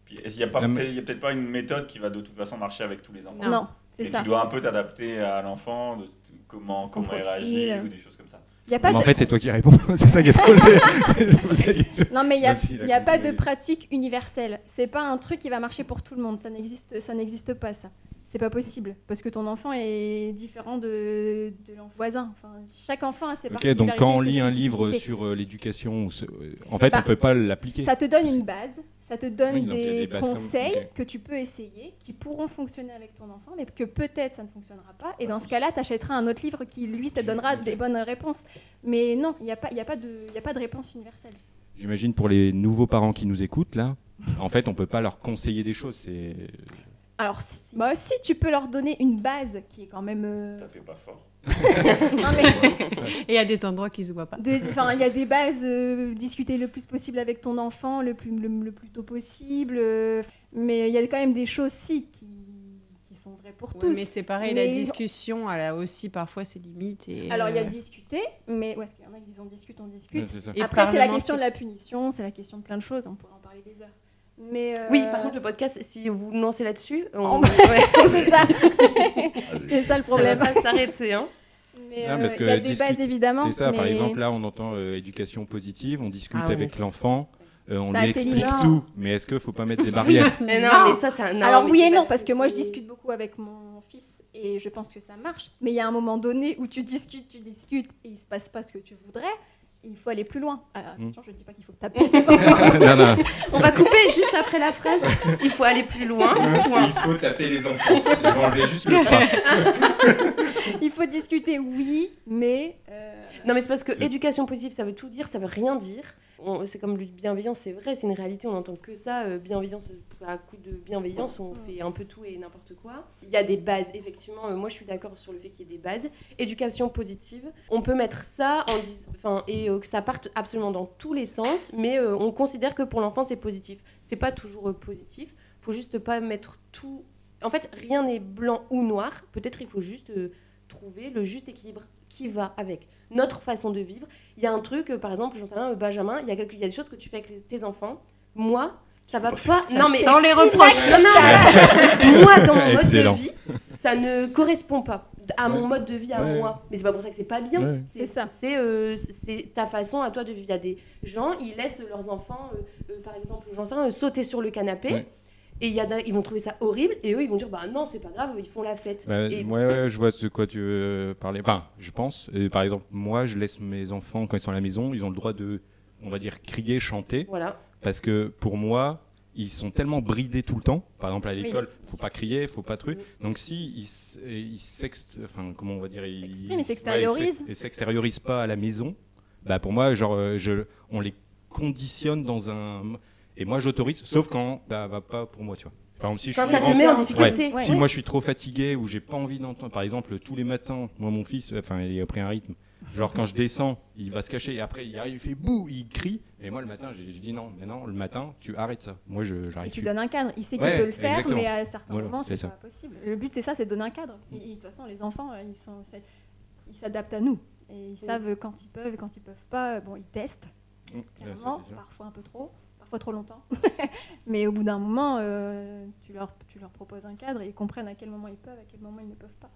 Qu'il n'y a, mais- peut-être- il y a peut-être pas une méthode qui va de toute façon marcher avec tous les enfants? Non. Non, c'est ça. tu dois un peu t'adapter à l'enfant, comment, Son comment il réagit ou des choses comme ça. Il y a pas En fait, c'est toi qui réponds. c'est ça qui est drôle. Non, mais il n'y a, Merci, il a il y a pas de pratique universelle. C'est pas un truc qui va marcher pour tout le monde. Ça n'existe, ça n'existe pas, ça. C'est pas possible. Parce que ton enfant est différent de, de l'enfant voisin. Enfin, chaque enfant a ses Ok, particularités. donc quand on lit un livre sur euh, l'éducation, euh, en fait, Bah, on peut pas l'appliquer. Ça te donne une base, ça te donne Oui, des, des bases comme- conseils que tu peux essayer, qui pourront fonctionner avec ton enfant, mais que peut-être ça ne fonctionnera pas. Et Pas dans ce cas-là, tu achèteras un autre livre qui, lui, te donnera des bonnes réponses. Mais non, il n'y a, pas- il y a, pas de- y a pas de réponse universelle. J'imagine pour les nouveaux parents qui nous écoutent là, en fait, on peut pas leur conseiller des choses. C'est Alors, si, bah, si tu peux leur donner une base qui est quand même. euh, Ça fait pas fort. non, mais Et il y a des endroits qui se voient pas. enfin, il y a des bases, euh, discuter le plus possible avec ton enfant, le plus, le, le plus tôt possible. euh, mais il y a quand même des choses, si, qui, qui sont vraies pour Ouais, tous. mais c'est pareil, Mais- la discussion, elle a aussi parfois ses limites. Et, Alors, il y a euh, discuter, mais ouais, parce qu'il y en a qui disent on discute, on discute. Ouais. Et Après, c'est la question de la punition, c'est la question de plein de choses, on pourrait en parler des heures. Mais euh, Oui, par contre, le podcast, si vous lancez là-dessus, on... Ouais, c'est ça, c'est ça le ça va problème. pas s'arrêter. Hein. Mais euh, parce que y a des discute- bases évidemment. C'est ça, par exemple, là, on entend euh, éducation positive, on discute Ah avec l'enfant, euh, on C'est lui explique limite. tout, mais est-ce qu'il faut pas mettre des barrières? Mais non, Non. mais ça, c'est un. non, Alors mais oui et non, parce que moi je discute beaucoup avec mon fils et je pense que ça marche. Mais il y a un moment donné où tu discutes, tu discutes et il se passe pas ce que tu voudrais. Il faut aller plus loin. Alors, attention, je dis pas qu'il faut taper ses enfants. Non, non, On va couper juste après la phrase. Il faut aller plus loin. Point. il faut taper les enfants. Je vais enlever juste le pas. il faut discuter, oui, mais euh, Non, mais c'est parce que C'est- éducation positive, ça veut tout dire, ça veut rien dire. On- C'est comme le bienveillance, c'est vrai, c'est une réalité, on n'entend que ça. euh, bienveillance, à coup de bienveillance, on fait un peu tout et n'importe quoi. Il y a des bases, effectivement. euh, moi, je suis d'accord sur le fait qu'il y ait des bases. Éducation positive, on peut mettre ça en dis- enfin, et euh, que ça parte absolument dans tous les sens, mais euh, on considère que pour l'enfant, c'est positif. C'est pas toujours euh, positif. faut juste pas mettre tout. En fait, rien n'est blanc ou noir. Peut-être il faut juste euh, trouver le juste équilibre qui va avec notre façon de vivre. Il y a un truc, euh, par exemple, j'en sais rien, Benjamin, il y, a quelque- il y a des choses que tu fais avec les- tes enfants. Moi, ça va pas. pas faire ça. non mais Sans les reproches. Non, non, moi, dans mon mode de vie, ça ne correspond pas à mon mode de vie à Ouais. moi. Mais c'est pas pour ça que c'est pas bien. Ouais. C'est ça. C'est euh, c'est ta façon à toi de vivre. Il y a des gens, ils laissent leurs enfants, euh, euh, par exemple, j'en sais rien, euh, sauter sur le canapé. Ouais. Et y a ils vont trouver ça horrible. Et eux, ils vont dire Bah non, c'est pas grave, ils font la fête. Bah, Et- ouais, ouais, je vois de quoi tu veux parler. Enfin, je pense. Et par exemple, moi, je laisse mes enfants, quand ils sont à la maison, ils ont le droit de, on va dire, crier, chanter. Voilà. Parce que pour moi, ils sont tellement bridés tout le temps. Par exemple, à Oui. l'école, faut pas crier, faut pas truc. Donc si ils, s- ils s'ex- enfin comment on va dire, ils S'expriment, ils s'extériorisent. ouais, pas à la maison. Bah pour moi, genre, euh, je, on les conditionne dans un. Et moi, j'autorise, sauf quand ça va pas pour moi, tu vois. Par exemple, si je Quand suis ça se met en Ouais. difficulté. Ouais. si moi je suis trop fatigué ou j'ai pas envie d'entendre, par exemple, tous les matins, moi mon fils, enfin il a pris un rythme. Genre quand je descends, il va se cacher et après il arrive, il fait bouh, il crie. Et moi le matin, je, je dis non, mais non, le matin, tu arrêtes ça. Moi je et j'arrive tu plus. donnes un cadre. Il sait qu'il Ouais, peut le faire, exactement. mais à certains Voilà, moments, c'est pas possible. Le but, c'est ça, c'est de donner un cadre. Et, et de toute façon, les enfants, euh, ils sont, c'est- ils s'adaptent à nous. Et ils savent quand ils peuvent et quand ils peuvent pas. Bon, ils testent. Mmh, ouais, clairement, ça, parfois un peu trop, parfois trop longtemps. Mais au bout d'un moment, euh, tu, leur, tu leur proposes un cadre et ils comprennent à quel moment ils peuvent, à quel moment ils ne peuvent pas.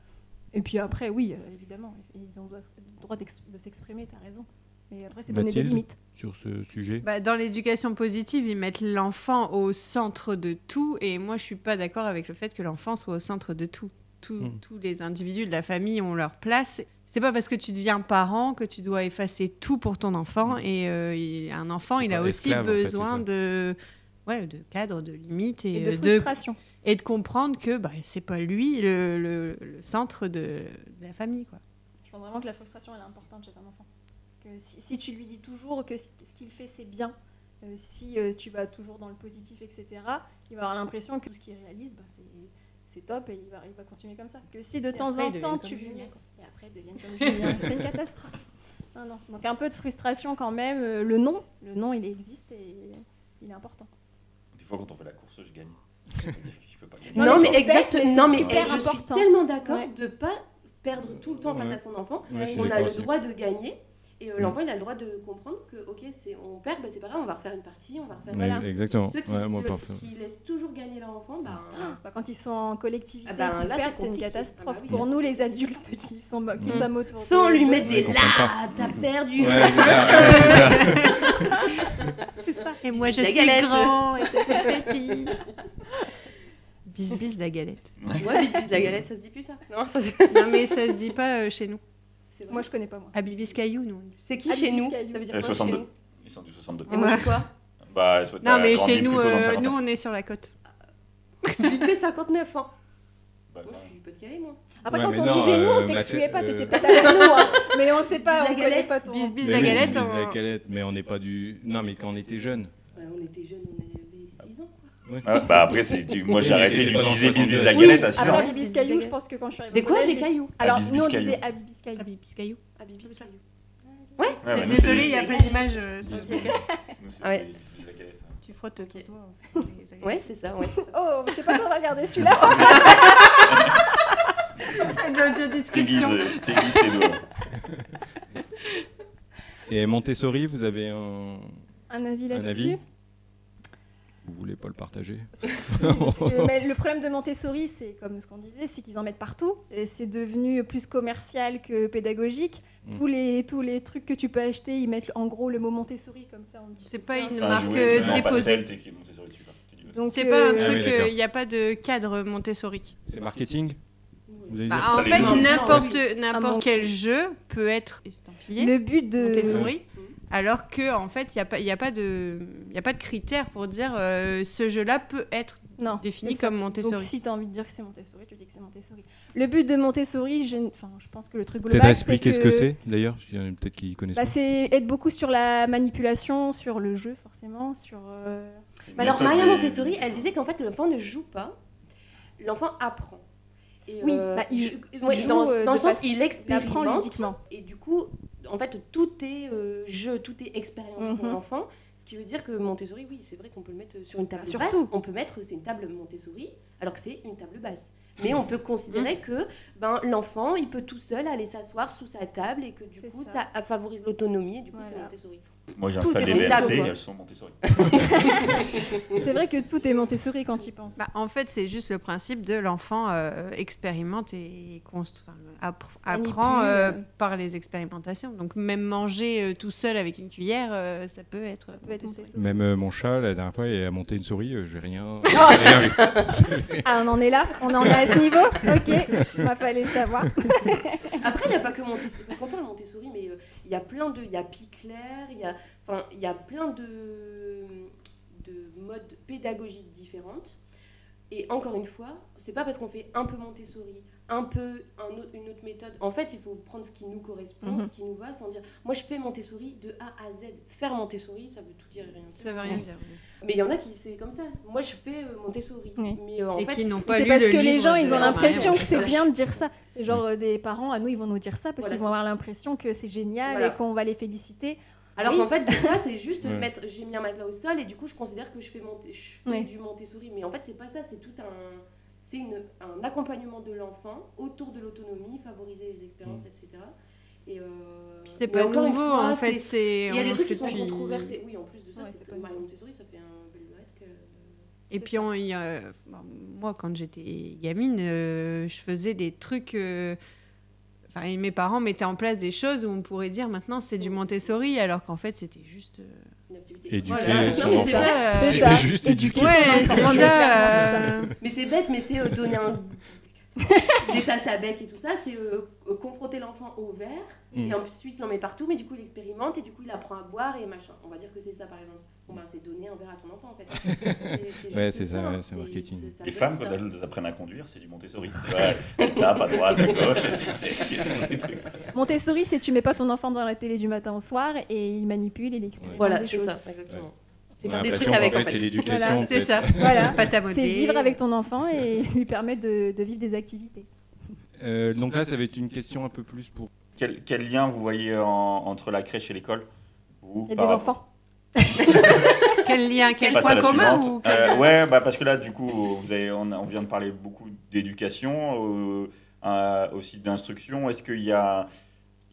Et puis après, oui, euh, évidemment, ils ont le droit de s'exprimer, tu as raison. Mais après, c'est donner des limites. Sur ce sujet. Bah, dans l'éducation positive, ils mettent l'enfant au centre de tout. Et moi, je suis pas d'accord avec le fait que l'enfant soit au centre de tout. Tous- Mm. Tous les individus de la famille ont leur place. C'est pas parce que tu deviens parent que tu dois effacer tout pour ton enfant. Et euh, il- un enfant, il a aussi esclave, en fait, besoin de, ouais, de cadre, de limites et, Et de euh, de, frustration. Et de comprendre que bah, c'est pas lui le, le- le centre de, de la famille. Quoi. Je pense vraiment que la frustration, elle est importante chez un enfant. Que si, si tu lui dis toujours que ce qu'il fait, c'est bien, euh, si euh, tu vas toujours dans le positif, etc., il va avoir l'impression que tout ce qu'il réalise, bah, c'est- c'est top et il va, il va continuer comme ça. Que si de Et temps après, en temps tu Julien, quoi. Et après, ils deviennent comme Julien. c'est une catastrophe. Non, non. Donc un peu de frustration quand même. Euh, Le nom, le nom, il existe et il est important. Des fois, quand on fait la course, je gagne. Je peux pas gagner. Non, Non, mais exact. mais non, mais super je suis tellement d'accord Ouais. de pas perdre tout le temps face à son enfant. On a le droit de gagner. Et euh, Mm. l'enfant, il a le droit de comprendre que, ok, c'est, on perd, bah, c'est pas grave, on va refaire une partie, on va refaire. Ouais, Voilà. Exactement. Ceux qui, Ouais, moi, ceux parfait. qui laissent toujours gagner leur enfant, bah, Bah, quand ils sont en collectivité, Ah ben, c'est une catastrophe. Ah bah oui, pour là, nous, les adultes qui sont qui Mm. sommes autour sans lui mettre des là, t'as perdu. Ouais, c'est ça. Et moi, je suis galette. grand et petit. Bis bis la galette. Ouais, bis bis la galette, ça se dit plus ça? Non, ça se- Non, mais ça se dit pas euh, chez nous. Moi, je connais pas moi. À Bibis Caillou, nous. C'est qui chez nous? Ça veut dire Euh, quoi 62. chez nous? Ils sont du 62. Et moi, quoi? Bah, Non, mais grandi chez nous, euh, 59. nous, on est sur la côte. Vite fait 59 ans. Bah, Moi, je suis du Pas-de-Calais, moi. Après, Ouais, quand on non, disait nous, euh, on bah, t'excluait pas, euh, t'étais peut-être avec nous. hein. Mais on sait Bis pas, la on connaît galette. pas ton. Bis bis la oui, galette. bis la on- galette, mais on n'est pas du. Non, mais quand on était jeune. Ouais, on était jeunes, on avait 6 ans. Ah, bah après, c'est du- moi j'ai arrêté d'utiliser bis bis la 62. galette à 6 ans. Après, ans. Bibis Caillou, je pense que quand je suis arrivée Des quoi Des cailloux Alors, Abibis nous, on disait Abibis Caillou. Ah, Bibis Caillou. Ah, Bibis Caillou. Ouais, bah, nous, Désolé, il n'y a pas d'image euh, sur le Bis bis. podcast. Ouais. bis bis la galette. Tu frottes ton Ok. doigt. en fait. Ouais, c'est ça, ouais. ça. Oh, je sais pas si on va regarder celui-là. Bises, tes doigts. Et Montessori, vous avez un. Un avis là-dessus Vous voulez pas le partager? Parce que, mais le problème de Montessori, c'est comme ce qu'on disait, c'est qu'ils en mettent partout. Et c'est devenu plus commercial que pédagogique. Mm. Tous, les, tous les trucs que tu peux acheter, ils mettent en gros le mot Montessori comme ça. On dit C'est pas une marque jouet, euh, déposée. pastel. Donc, C'est pas un euh, Ah truc, oui, d'accord. il n'y a pas de cadre Montessori. C'est marketing? Bah, en fait, n'importe À n'importe quel jeu peut être estampillé Le but de. Montessori, alors que en fait, il n'y a, pas- il y a, pas de- il y a pas de critères pour dire euh, ce jeu-là peut être Non, défini comme Montessori. Donc si tu as envie de dire que c'est Montessori, tu dis que c'est Montessori. Le but de Montessori, j'ai- enfin, je pense que le truc Peut-être global, c'est expliquer que, ce que c'est, d'ailleurs. Peut-être qui connaissent bah, c'est être beaucoup sur la manipulation, sur le jeu forcément, sur. euh, Mais alors, Maria Montessori, elle disait qu'en fait, l'enfant ne joue pas, l'enfant apprend. Et, Oui, bah, il je- joue- ouais, il dans, joue, dans de le sens, il expérimente. ludiquement. Et du coup, en fait, tout est euh, jeu, tout est expérience pour Mhm. l'enfant. Ce qui veut dire que Montessori, oui, c'est vrai qu'on peut le mettre sur une table Surtout. basse. On peut mettre, c'est une table Montessori, alors que c'est une table basse. Mais on peut considérer Mhm. que ben, l'enfant, il peut tout seul aller s'asseoir sous sa table et que du coup, ça. ça. favorise l'autonomie et du coup, c'est. Montessori. Moi j'ai installé les quoi. elles sont Montessori. C'est vrai que tout est Montessori quand tu y penses. Bah, en fait, c'est juste le principe de l'enfant euh, expérimente et apprend euh, euh. par les expérimentations. Donc même manger euh, tout seul avec une cuillère, euh, ça peut être. peut être Montessori. Montessori. Même euh, mon chat, la dernière fois, il a monté une souris, euh, j'ai rien. rien vu. Ah, on en est là On en est à ce niveau? Ok, il va falloir le savoir. Après, il n'y a pas que Montessori. Parce qu'on parle Montessori, mais euh, il y a plein de. Il y a Picler, il y a, enfin, il y a plein de, de modes pédagogiques différentes. Et encore une fois, c'est pas parce qu'on fait un peu Montessori, un peu un autre- une autre méthode. En fait, il faut prendre ce qui nous correspond, Mhm. ce qui nous va, sans dire moi je fais Montessori de A à Z. Faire Montessori, ça veut tout dire et rien dire. Ça veut rien dire. Mais il y en a qui c'est comme ça. Moi je fais euh, Montessori. Oui. Mais euh, en Et fait, qui n'ont pas C'est parce le que les gens, ils ont l'impression que c'est bien de dire ça. C'est genre euh, des parents, à nous, ils vont nous dire ça parce Voilà, qu'ils vont avoir l'impression que c'est génial Voilà. et qu'on va les féliciter. Alors Oui. qu'en fait, des fois, c'est juste Ouais. mettre. J'ai mis un matelas au sol et du coup, je considère que je fais, monter, je fais Ouais. du Montessori. Mais en fait, c'est pas ça. C'est tout un. C'est une- un accompagnement de l'enfant autour de l'autonomie, favoriser les expériences, etc. Et euh, Puis c'est pas nouveau fois, en fait. c'est- Il y a des trucs qui sont depuis- controversés. Oui, en plus de ça, Ouais, c'est c'est pas. Montessori, ça fait un bel que. Et C'est puis, on, y a- moi, quand j'étais gamine, euh, je faisais des trucs. euh, Enfin, mes parents mettaient en place des choses où on pourrait dire maintenant c'est du Montessori, alors qu'en fait c'était juste. euh, Une activité. Éduquer Voilà. C'était juste Éduquer Ouais, c'est ça. euh, Mais c'est bête, mais c'est euh, donner un. Des tasses à bec et tout ça, c'est euh, euh, confronter l'enfant au verre, Mm. et ensuite il en met partout, mais du coup il expérimente, et du coup il apprend à boire et machin. On va dire que c'est ça par exemple. Bon ben c'est donner un verre à ton enfant en fait. C'est- c'est Ouais, c'est ça, ouais, c'est marketing. Les femmes, quand elles apprennent à conduire, c'est du Montessori. Ouais, elles tapent à droite, à gauche, c'est- c'est c'est des trucs. Montessori, c'est tu mets pas ton enfant dans la télé du matin au soir et il manipule, il expérimente Voilà, c'est choses. ça, exactement. C'est faire des trucs avec en fait, c'est l'éducation. Voilà, c'est ça. Voilà. C'est vivre avec ton enfant et lui permettre de, de vivre des activités. Euh, donc là, ça va être une question un peu plus pour. Quel, quel lien vous voyez en- entre la crèche et l'école vous, Il y a par des enfants. Quel lien, quel à point commun ou Euh, Ouais, bah parce que là, du coup, vous avez, on, vient de parler beaucoup d'éducation. euh, euh, aussi d'instruction. Est-ce qu'il y a,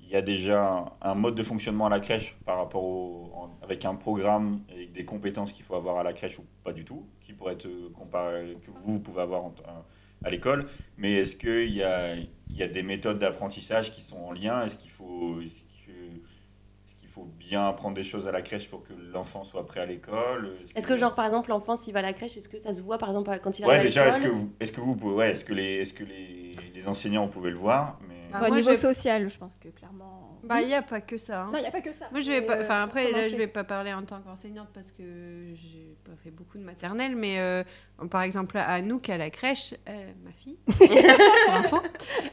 il y a déjà un mode de fonctionnement à la crèche par rapport au, en- avec un programme et des compétences qu'il faut avoir à la crèche ou pas du tout, qui pourrait être euh, comparé, que vous, vous pouvez avoir en- à l'école. Mais est-ce qu'il y a, il y a des méthodes d'apprentissage qui sont en lien? Est-ce qu'il faut, est-ce que- est-ce qu'il faut bien apprendre des choses à la crèche pour que l'enfant soit prêt à l'école? Est-ce que, genre, par exemple, l'enfant, s'il va à la crèche, est-ce que ça se voit, par exemple, quand il Ouais, arrive à déjà, est-ce que l'école vous, est-ce que vous pouvez, ouais, est-ce que les, est-ce que les, les enseignants pouvaient le voir. Bah, Au moi, niveau je social, je pense que clairement. Bah, il n'y a pas que ça. hein. Non, il n'y a pas que ça. Moi, je vais pas. euh, Enfin, après, là, je vais pas parler en tant qu'enseignante parce que j'ai pas fait beaucoup de maternelle, mais euh, par exemple, à Anouk, à la crèche, euh, ma fille, pour info,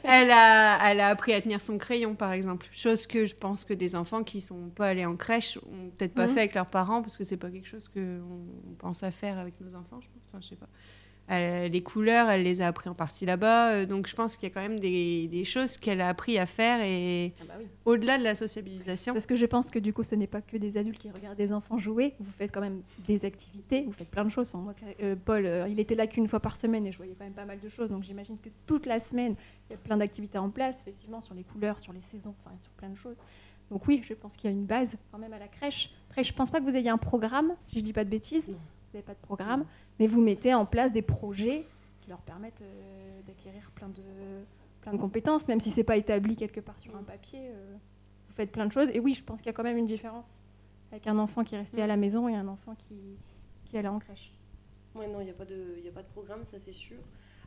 elle a, elle a appris à tenir son crayon, par exemple. Chose que je pense que des enfants qui sont pas allés en crèche ont peut-être pas Mhm. fait avec leurs parents parce que c'est pas quelque chose que on pense à faire avec nos enfants, je pense. Enfin, je sais pas. Elle- les couleurs, elle les a appris en partie là-bas, euh, donc je pense qu'il y a quand même des, des choses qu'elle a appris à faire et Ah bah oui. au-delà de la sociabilisation. Parce que je pense que du coup, ce n'est pas que des adultes qui regardent des enfants jouer. Vous faites quand même des activités, vous faites plein de choses. Enfin, moi, euh, Paul, euh, il était là qu'une fois par semaine et je voyais quand même pas mal de choses. Donc j'imagine que toute la semaine, il y a plein d'activités en place, effectivement, sur les couleurs, sur les saisons, enfin, sur plein de choses. Donc oui, je pense qu'il y a une base quand même à la crèche. Après, je pense pas que vous ayez un programme, si je dis pas de bêtises. Non. Vous n'avez pas de programme, mais vous mettez en place des projets qui leur permettent euh, d'acquérir plein de, plein de compétences, même si c'est pas établi quelque part sur un papier. euh, vous faites plein de choses. Et oui, je pense qu'il y a quand même une différence avec un enfant qui est resté à la maison et un enfant qui, qui est allé en crèche. Ouais, non, il n'y a, pas de- y a pas de programme, ça c'est sûr.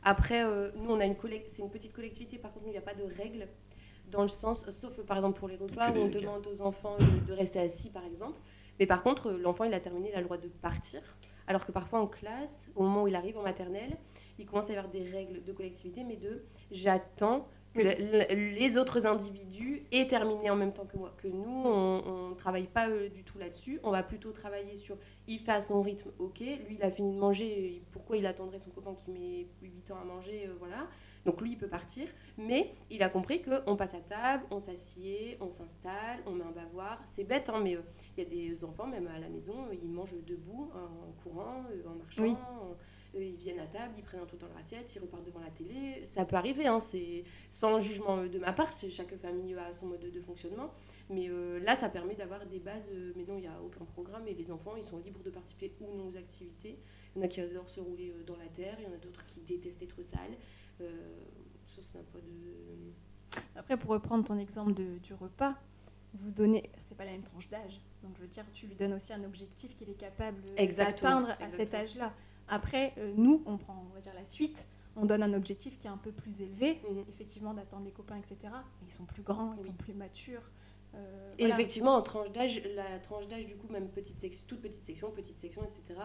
Après, euh, nous, on a une c'est une petite collectivité, par contre, il n'y a pas de règles, dans le sens, sauf par exemple pour les repas, où on demande aux enfants de rester assis, par exemple. Mais par contre, l'enfant, il a terminé, il a le droit de partir. Alors que parfois en classe, au moment où il arrive en maternelle, il commence à y avoir des règles de collectivité, mais de j'attends que le- le- les autres individus aient terminé en même temps que moi. Que nous, on ne travaille pas euh, du tout là-dessus. On va plutôt travailler sur il fait à son rythme, ok. Lui, il a fini de manger, pourquoi il attendrait son copain qui met 8 ans à manger, euh, voilà. Donc lui, il peut partir. Mais il a compris qu'on passe à table, on s'assied, on s'installe, on met un bavoir. C'est bête, hein, mais euh, il y a des enfants, même à la maison, euh, ils mangent debout, en courant, euh, en marchant. Oui. en- ils viennent à table, ils prennent un truc dans leur assiette, ils repartent devant la télé. Ça peut arriver, hein, c'est sans jugement de ma part, chaque famille a son mode de, de fonctionnement. Mais euh, là, ça permet d'avoir des bases. euh, mais non, il n'y a aucun programme et les enfants, ils sont libres de participer ou non aux activités. Il y en a qui adorent se rouler dans la terre, il y en a d'autres qui détestent être sales. Euh, ça, ça n'a pas de. Après, pour reprendre ton exemple de- du repas, vous donnez, c'est pas la même tranche d'âge. Donc, je veux dire, tu lui donnes aussi un objectif qu'il est capable d'atteindre à cet âge-là. Après, euh, nous, on prend, on va dire, la suite. On donne un objectif qui est un peu plus élevé, Mhm. effectivement, d'attendre les copains, etc. Mais ils sont plus grands, ils Oui. sont plus matures. Euh, Et voilà. effectivement, en tranche d'âge, la tranche d'âge, du coup, même petite section, toute petite section, petite section, etc.,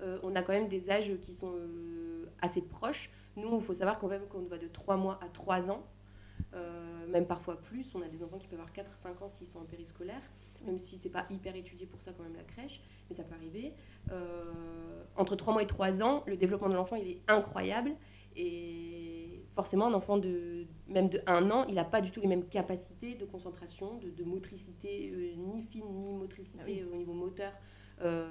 euh, on a quand même des âges qui sont euh, assez proches. Nous, il faut savoir quand même qu'on va de 3 mois à 3 ans, même parfois plus. On a des enfants qui peuvent avoir 4-5 ans s'ils sont en périscolaire, même si c'est pas hyper étudié pour ça, quand même, la crèche, mais ça peut arriver. Entre 3 mois et 3 ans, le développement de l'enfant, il est incroyable. Et forcément, un enfant de même de 1 an, il n'a pas du tout les mêmes capacités de concentration, de, de motricité, euh, ni fine, ni motricité Ah oui. euh, au niveau moteur, euh,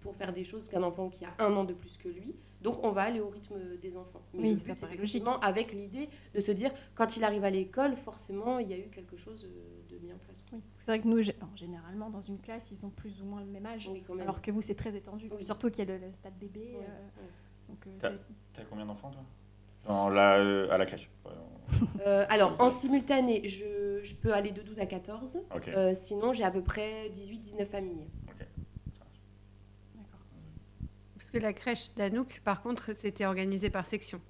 pour faire des choses qu'un enfant qui a un an de plus que lui. Donc, on va aller au rythme des enfants. Mais Oui, ça paraît effectivement, Avec l'idée de se dire, quand il arrive à l'école, forcément, il y a eu quelque chose de mis en place. Oui, parce que c'est vrai que nous, bon, généralement, dans une classe, ils ont plus ou moins le même âge. Oui, quand même. Alors que vous, c'est très étendu. Oui. Surtout qu'il y a le, le stade bébé. Euh, donc, euh, T'as combien d'enfants, toi? Dans la, euh, À la crèche. Euh, alors, en simultané, je, je peux aller de 12 à 14. Ok. Euh, sinon, j'ai à peu près 18-19 familles. D'accord. Parce que la crèche d'Anouk, par contre, c'était organisé par section.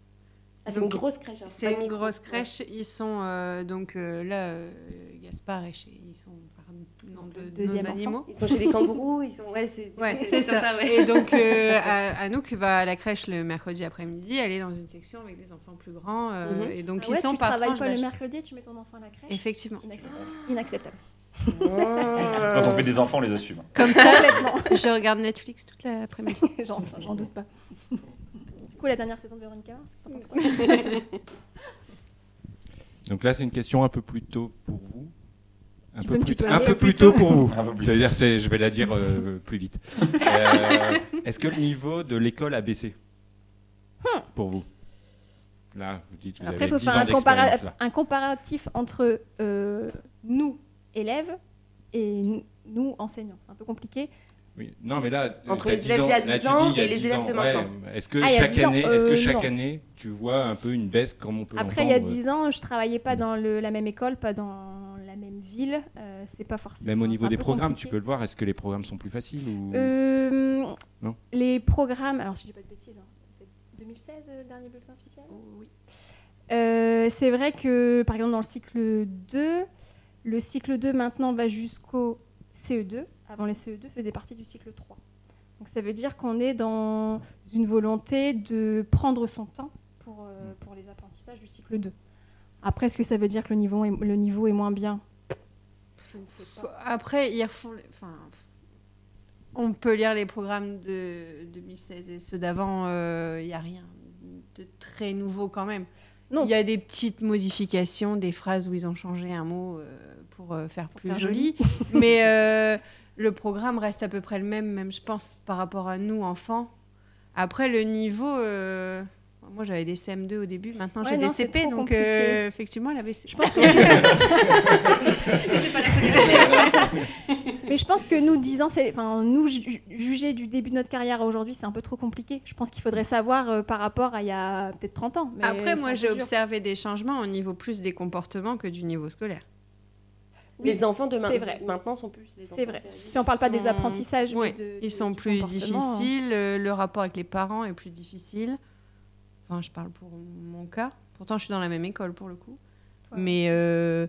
Ah, c'est une grosse crèche. hein, C'est une micro. grosse Ouais. crèche. Ils sont euh, donc euh, là, euh, Gaspard et chez, ils sont nombre de deuxième nombre d'animaux. Ils sont chez les kangourous, ils sont. Ouais, c'est Ouais, comme ça. ouais. Et donc, euh, A- Anouk va à la crèche le mercredi après-midi. Elle est dans une section avec des enfants plus grands. euh, Mhm. Et donc, Ah ils sont tu par travailles pas le mercredi et tu mets ton enfant à la crèche? Effectivement. Inacceptable. Inacceptable. Ah. Quand on fait des enfants, on les assume. Comme ça, je regarde Netflix toute l'après-midi. J'en j'en doute pas. Du coup, la dernière saison de Véronica Mars, quoi? Donc là, c'est une question un peu plus tôt pour vous. Un peu plus, un peu tôt pour vous. Peu plus. C'est-à-dire, c'est- je vais la dire euh, plus vite. Euh, Est-ce que le niveau de l'école a baissé pour vous? Là, vous dites, vous Après, il avez faut 10 faire un, compara- comparatif entre euh, nous, élèves, et nous, enseignants. C'est un peu compliqué. Oui. Non, mais là, Entre les élèves d'il y a 10 là, tu ans dis et les 10 élèves ans, de ouais. maintenant. Est-ce que Ah, chaque 10 ans, année, est-ce que euh, chaque non. année, tu vois un peu une baisse comme on peut Après, il y a l'entendre, 10 ans, je travaillais pas dans le- la même école, pas dans la même ville. Euh, c'est pas forcément. Même au niveau des programmes, compliqué. tu peux le voir. Est-ce que les programmes sont plus faciles ou Euh, Non Les programmes, alors si je dis pas de bêtises, hein, c'est 2016 euh, le dernier bulletin officiel? Oui. Euh, c'est vrai que, par exemple, dans le cycle 2, le cycle 2 maintenant va jusqu'au CE2. Avant, les CE2 faisaient partie du cycle 3. Donc ça veut dire qu'on est dans une volonté de prendre son temps pour, euh, pour les apprentissages du cycle 2. Après, est-ce que ça veut dire que le niveau est, le niveau est moins bien? Je ne sais pas. Après, ils refont. les- Enfin, on peut lire les programmes de 2016 et ceux d'avant. Il n'y a rien de très nouveau quand même. Non. Il y a des petites modifications, des phrases où ils ont changé un mot euh, pour euh, faire plus faire joli. Mais euh, le programme reste à peu près le même, même je pense, par rapport à nous, enfants. Après, le niveau. Moi, j'avais des CM2 au début, maintenant Ouais, j'ai des CP, donc euh, effectivement, elle avait. Je pense que c'est pas la faute Mais je pense que nous, 10 ans, c'est, enfin, nous ju- juger du début de notre carrière à aujourd'hui, c'est un peu trop compliqué. Je pense qu'il faudrait savoir euh, par rapport à il y a peut-être 30 ans. mais Après, moi, j'ai observé des changements au niveau plus des comportements que du niveau scolaire. Oui, Les enfants de vrai. maintenant sont plus C'est vrai. Si on parle pas des apprentissages, Oui, mais de, ils de- sont plus difficiles, euh, le rapport avec les parents est plus difficile. Enfin, je parle pour mon cas. Pourtant, je suis dans la même école pour le coup. Mais euh,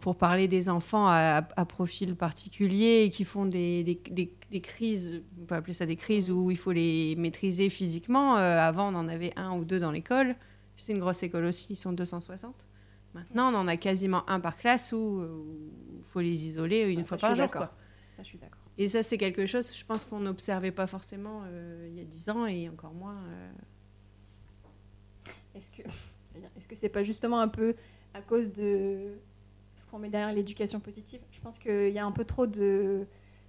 pour parler des enfants à, à profil particulier et qui font des, des, des- des crises, on peut appeler ça des crises où il faut les maîtriser physiquement. euh, avant, on en avait un ou deux dans l'école. C'est une grosse école aussi, ils sont 260. Maintenant, on en a quasiment un par classe où il faut les isoler une Ah, fois par jour. quoi. Ça, je suis d'accord. Et ça, c'est quelque chose, je pense qu'on n'observait pas forcément euh, il y a 10 ans et encore moins. euh, Est-ce que, est-ce que c'est pas justement un peu à cause de ce qu'on met derrière l'éducation positive? Je pense qu'il y a un peu trop de,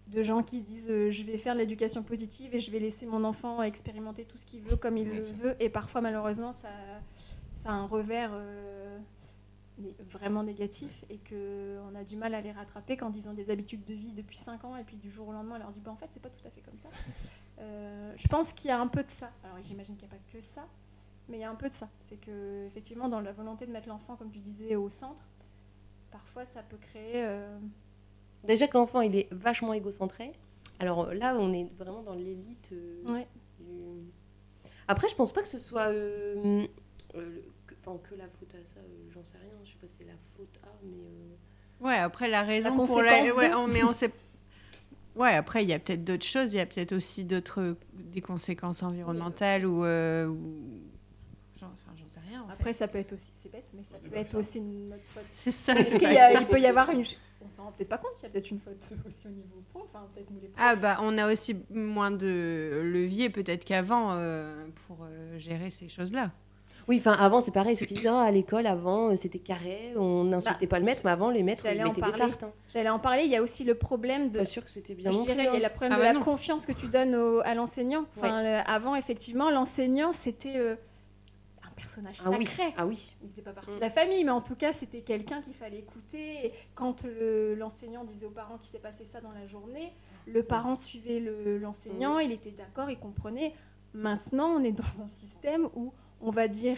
de gens qui se disent euh, je vais faire l'éducation positive et je vais laisser mon enfant expérimenter tout ce qu'il veut comme il le veut. Et parfois, malheureusement, ça, ça a un revers euh, vraiment négatif et qu'on a du mal à les rattraper quand ils ont des habitudes de vie depuis 5 ans et puis du jour au lendemain, on leur dit bah, en fait, c'est pas tout à fait comme ça. Euh, je pense qu'il y a un peu de ça. Alors, j'imagine qu'il n'y a pas que ça. Mais il y a un peu de ça. C'est que, effectivement, dans la volonté de mettre l'enfant, comme tu disais, au centre, parfois ça peut créer. euh, Déjà que l'enfant il est vachement égocentré. Alors euh, là, on est vraiment dans l'élite. euh, Ouais. du- Après, je pense pas que ce soit euh, euh, que, enfin, que la faute à ça. euh, J'en sais rien. Je sais pas si c'est la faute à, mais. euh, Ouais, après, la raison La pour la. Ouais, on- mais on sait. Ouais, après, il y a peut-être d'autres choses. Il y a peut-être aussi d'autres. des conséquences environnementales ou. euh, ou- J'en enfin, j'en sais rien. En fait. Après, ça peut être aussi. C'est bête, mais ça peut être ça. aussi une notre faute. C'est ça. Est-ce qu'il peut y avoir une. On s'en rend peut-être pas compte, il y a peut-être une faute aussi au niveau pro. Enfin, peut-être nous les profs. Ah bah on a aussi moins de levier peut-être qu'avant euh, pour euh, gérer ces choses-là. Oui, enfin avant c'est pareil. Ceux qui disent Ah, à l'école avant euh, c'était carré, on n'insultait pas le maître, mais avant les maîtres ils en mettaient des tartes. Hein. J'allais en parler. Il y a aussi le problème de. Pas sûr que c'était bien. Je dirais, il y a hein. le problème Ah de bah la non. confiance que tu donnes au- à l'enseignant. Enfin, le- avant, effectivement, l'enseignant, c'était euh, un personnage Ah oui. sacré. Ah oui. il faisait pas partie Mm. de la famille, mais en tout cas, c'était quelqu'un qu'il fallait écouter. Et quand le- l'enseignant disait aux parents qu'il s'est passé ça dans la journée, le parent suivait le- l'enseignant, il était d'accord, il comprenait. Maintenant, on est dans un système où on va dire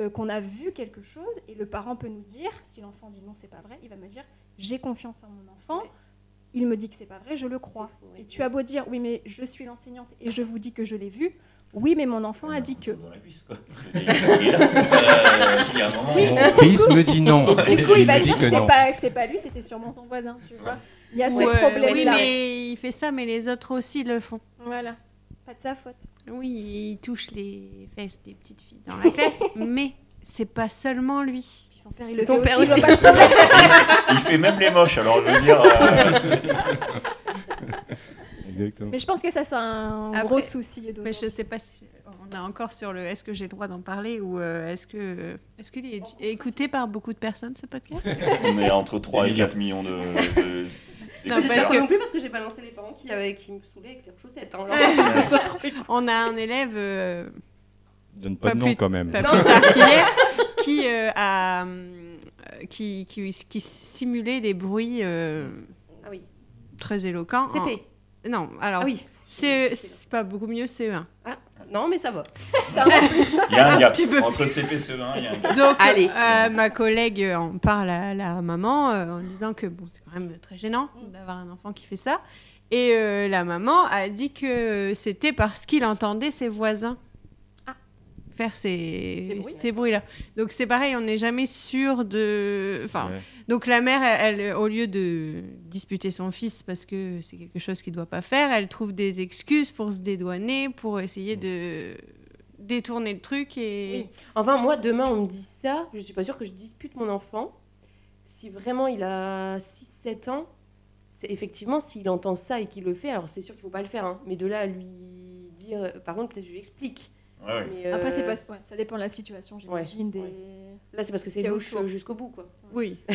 euh, qu'on a vu quelque chose et le parent peut nous dire, si l'enfant dit non, c'est pas vrai, il va me dire j'ai confiance en mon enfant. Ouais. Il me dit que c'est pas vrai, je le crois. Ouais. Et tu as beau dire oui, mais je suis l'enseignante et je vous dis que je l'ai vu. Oui, mais mon enfant a dit que. Dans la cuisse, quoi. Il est là. Euh, il y a un moment, Mon fils me dit non. Du coup, il va dire que que c'est non. pas, que c'est pas lui, c'était sûrement son voisin, tu vois. Il y a ce Ouais, problème-là. oui, mais il fait ça, mais les autres aussi le font. Voilà, pas de sa faute. Oui, il touche les fesses des petites filles dans la classe, mais c'est pas seulement lui. Puis son père, il le son fait père aussi, il. Il fait même les moches, alors je veux dire. euh, Exactement. Mais je pense que ça, c'est un Après- gros souci. Mais je sais pas si on est encore sur le est-ce que j'ai le droit d'en parler ou euh, est-ce que est-ce qu'il est écouté par beaucoup de personnes ce podcast? On est entre 3 et 4 millions de. de Non, parce que- non plus parce que j'ai balancé les parents qui, avaient, qui me saoulaient avec leurs chaussettes. hein. On a un élève euh, Donne pas, Pas de nom plus- quand même. pas plus tard qu'hier, qui euh, a qui, qui, qui simulait des bruits euh, Ah oui. très éloquents. en- CP. Non, alors Ah oui. c'est c'est pas beaucoup mieux CE1. Non, mais ça va. Il y a un Un gap. Entre CP et CE1, il y a un gap. Donc, Allez. euh, ma collègue euh, en parle à la maman euh, en disant que bon, c'est quand même très gênant d'avoir un enfant qui fait ça. Et euh, la maman a dit que c'était parce qu'il entendait ses voisins Ah. Faire ces, Ces bruits. ces bruits-là. Donc c'est pareil, on n'est jamais sûr de... Enfin, Ouais. donc la mère, elle, elle, au lieu de disputer son fils parce que c'est quelque chose qu'il ne doit pas faire, elle trouve des excuses pour se dédouaner, pour essayer de détourner le truc et... Oui. Enfin, moi, demain, on me dit ça, je suis pas sûre que je dispute mon enfant. Si vraiment il a 6-7 ans, c'est effectivement, s'il entend ça et qu'il le fait, alors c'est sûr qu'il faut pas le faire. hein. mais de là à lui dire. Par contre, peut-être je lui explique. Ouais, ouais. Mais, Après, c'est euh, pas... ouais, ça dépend de la situation, j'imagine. Des... Là, c'est parce que c'est louche euh, jusqu'au bout, quoi. Oui.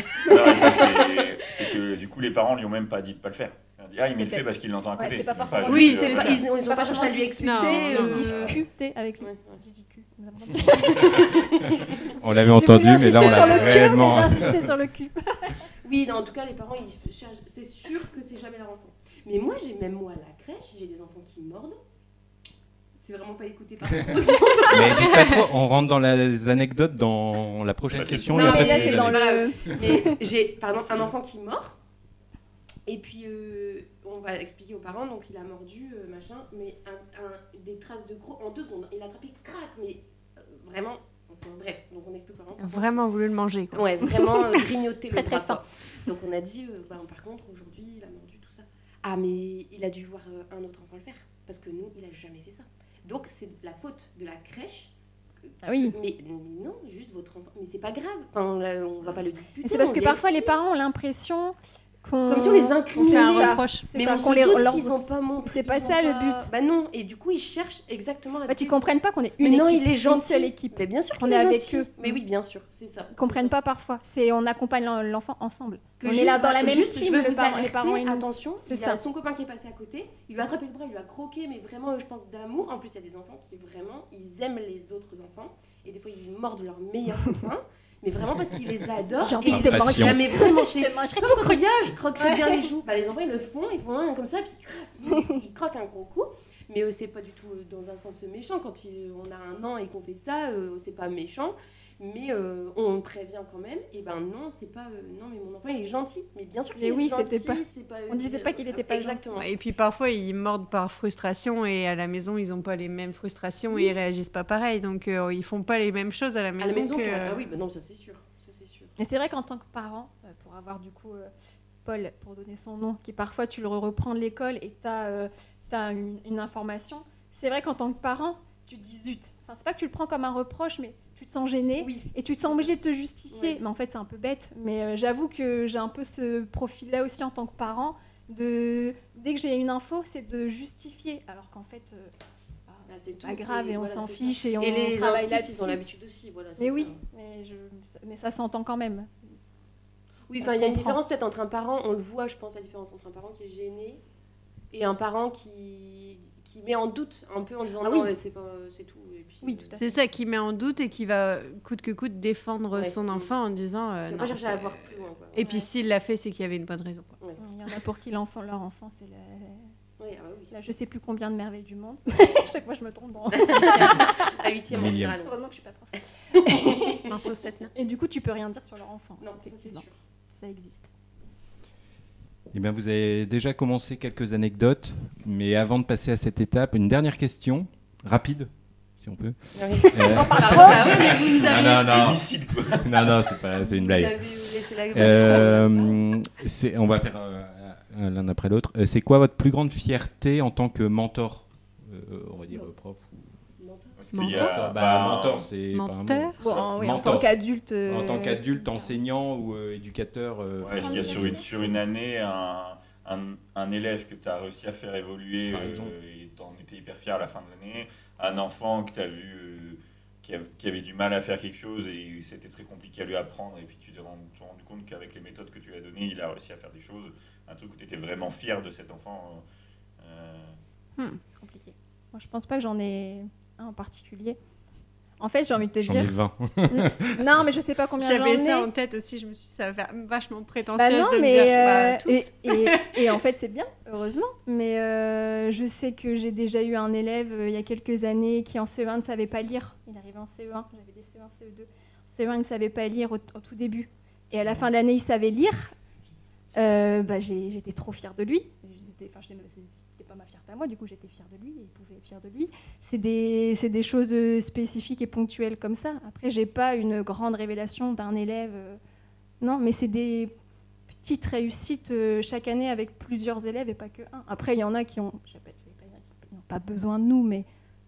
C'est que du coup, les parents lui ont même pas dit de pas le faire. Ils ont dit, ah, il me le fait parce qu'il l'entend à côté. c'est pas même forcément- juste, Oui, euh, pas-. Ils, ils ont C'est pas pas cherché à lui expliquer. Non, euh, discuter avec lui. On l'avait J'ai entendu, mais là, on l'a j'ai vraiment. insisté sur le cul. Oui, non, en tout cas, les parents, ils cherchent. C'est sûr que c'est jamais leur enfant. Mais moi, j'ai même moi à la crèche, j'ai des enfants qui mordent. C'est vraiment pas écouté par tout le monde. Mais dites pas trop, on rentre dans les anecdotes dans la prochaine Bah, question. Non, et mais après, là, c'est c'est les dans anecdotes. le- Mais j'ai, pardon, un enfant qui mord. Et puis, euh, on va expliquer aux parents. Donc, il a mordu, euh, machin. Mais un, un- des traces de crocs en deux secondes. Il a attrapé, crac. Mais euh, vraiment. enfin, bref, donc on explique aux parents. Vraiment voulu le manger. Quoi. Ouais, vraiment euh, grignoter le Très, très quoi. Donc on a dit, euh, bah, par contre, aujourd'hui, il a mordu tout ça. Ah, mais il a dû voir euh, un autre enfant le faire. Parce que nous, il a jamais fait ça. Donc c'est la faute de la crèche. Ah oui. Mais, mais non, juste votre enfant. Mais c'est pas grave. Enfin, on va pas le disputer. Mais c'est parce que parfois les parents ont l'impression. Comme si on les incriminait. C'est un reproche. C'est Mais ça, on qu'on se les. doute leur- qu'ils ont pas montré. C'est pas ça, le but. Bah non, et du coup, ils cherchent exactement à fait, ils comprennent pas qu'on est Mais une non, équipe, il est une gentil. seule équipe. Mais bien sûr Qu'on est est avec eux. Mais oui, bien sûr, c'est ça. Ils comprennent pas parfois. C'est on accompagne l'en- l'enfant ensemble. Que on juste est là dans la même juste, team, je veux le vous parent- les parents et nous. attention, C'est ça. son copain qui est passé à côté, il lui a attrapé le bras, il lui a croqué, mais vraiment, je pense, d'amour. En plus, il y a des enfants qui, vraiment, ils aiment les autres enfants, et des fois, ils mordent leur meilleur copain, mais vraiment parce qu'ils les adorent. J'ai envie et de te ils- manger. Jamais vraiment, Je te mangerai comme je croquerais bien les joues. Bah, les enfants, ils le font, ils font un comme ça, puis ils croquent, ils croquent un gros coup. Mais euh, c'est pas du tout euh, dans un sens méchant. Quand il- on a un an et qu'on fait ça, euh, c'est pas méchant. Mais euh, on prévient quand même. Et ben non, c'est pas. euh, non, mais mon enfant, il est gentil. Mais bien sûr qu'il Mais est oui, gentil. c'était pas- pas, on disait pas qu'il était pas Exactement. Et puis parfois ils mordent par frustration et à la maison ils n'ont pas les mêmes frustrations Oui. et ils réagissent pas pareil donc euh, ils font pas les mêmes choses à la À maison, la maison, que... ah oui, bah non, ça c'est sûr. Ça c'est sûr. Et c'est vrai qu'en tant que parent, euh, pour avoir du coup euh, Paul, pour donner son nom, qui parfois tu le reprends de l'école et tu as, une, une information, c'est vrai qu'en tant que parent, tu te dis zut. Enfin, c'est pas que tu le prends comme un reproche, mais tu te sens gêné Oui. et tu te sens obligé de te justifier. Mais en fait, c'est un peu bête. Mais euh, j'avoue que j'ai un peu ce profil-là aussi en tant que parent. De... Dès que j'ai une info, c'est de justifier. Alors qu'en fait, euh, bah, Bah, c'est tout, pas grave et on s'en fiche et on Et les travaille là-dessus. ils ont l'habitude aussi. Voilà, Mais ça. oui, mais, je... mais ça s'entend quand même. Oui, il y a une différence peut-être entre un parent, on le voit, je pense, la différence entre un parent qui est gêné et un parent qui, qui met en doute un peu en disant Ah non, oui. mais c'est pas, c'est tout. Et puis, Oui, tout à C'est ça qui met en doute et qui va coûte que coûte défendre Ouais. son enfant en disant euh, non, pas chercher à c'est- voir plus loin. Quoi. Et puis s'il l'a fait c'est qu'il y avait une bonne raison. quoi. Il y en a pour qui l'enfant, leur enfant, c'est la, Oui, ah oui. la je sais plus combien de merveilles du monde. Chaque fois, je me trompe dans. La huitième général. Heureusement que je suis pas prof. Un. Et du coup, tu peux rien dire sur leur enfant. Non, ça c'est sûr. Ça existe. Eh bien, vous avez déjà commencé quelques anecdotes, mais avant de passer à cette étape, une dernière question, rapide, si on peut. Oui. Euh, Ah ouais, mais vous nous avez, non, non, non, Homicide, quoi. non, non, c'est pas, c'est une vous blague. avez laissé la Euh, c'est- on va faire euh, l'un après l'autre. C'est quoi votre plus grande fierté en tant que mentor Euh, On va dire prof. ou- Mentor a- Bah, mentor, c'est pas un mot. Menteur Bon, oui, en Mentor. tant qu'adulte. En tant euh, qu'adulte, enseignant ou euh, éducateur. euh, Ouais, est-ce qu'il y a sur une, sur une année un, un, un élève que tu as réussi à faire évoluer euh, et t'en étais hyper fier à la fin de l'année Un enfant que tu as vu euh, qui, av- qui avait du mal à faire quelque chose et c'était très compliqué à lui apprendre et puis tu t'es rendu, compte qu'avec les méthodes que tu lui as données, il a réussi à faire des choses. Un truc où tu étais vraiment fier de cet enfant. euh, C'est compliqué. Moi, je pense pas que j'en ai un en particulier. En fait, j'ai envie de te J'en ai dire. 20. Non, mais je sais pas combien j'en ai. J'avais ça en tête aussi, je me suis dit, ça va faire vachement Bah prétentieuse non, de me mais dire euh, bah, tous. et, et- et en fait c'est bien, heureusement. Mais euh, je sais que j'ai déjà eu un élève euh, il y a quelques années qui en CE1 ne savait pas lire. Il arrivait en CE1, j'avais des CE1, CE2. En CE1 il ne savait pas lire au, au tout début. Et à la fin de l'année il savait lire. Euh, bah, j'étais trop fière de lui. Enfin, je c'était pas ma fierté à moi, du coup j'étais fière de lui et il pouvait être fier de lui. C'est des, des choses euh, spécifiques et ponctuelles comme ça. Après, j'ai pas une grande révélation d'un élève. euh, non, mais c'est des petites réussites euh, chaque année avec plusieurs élèves et pas que un. Après, il y en a qui ont, je pas- n'ont pas besoin de nous, mais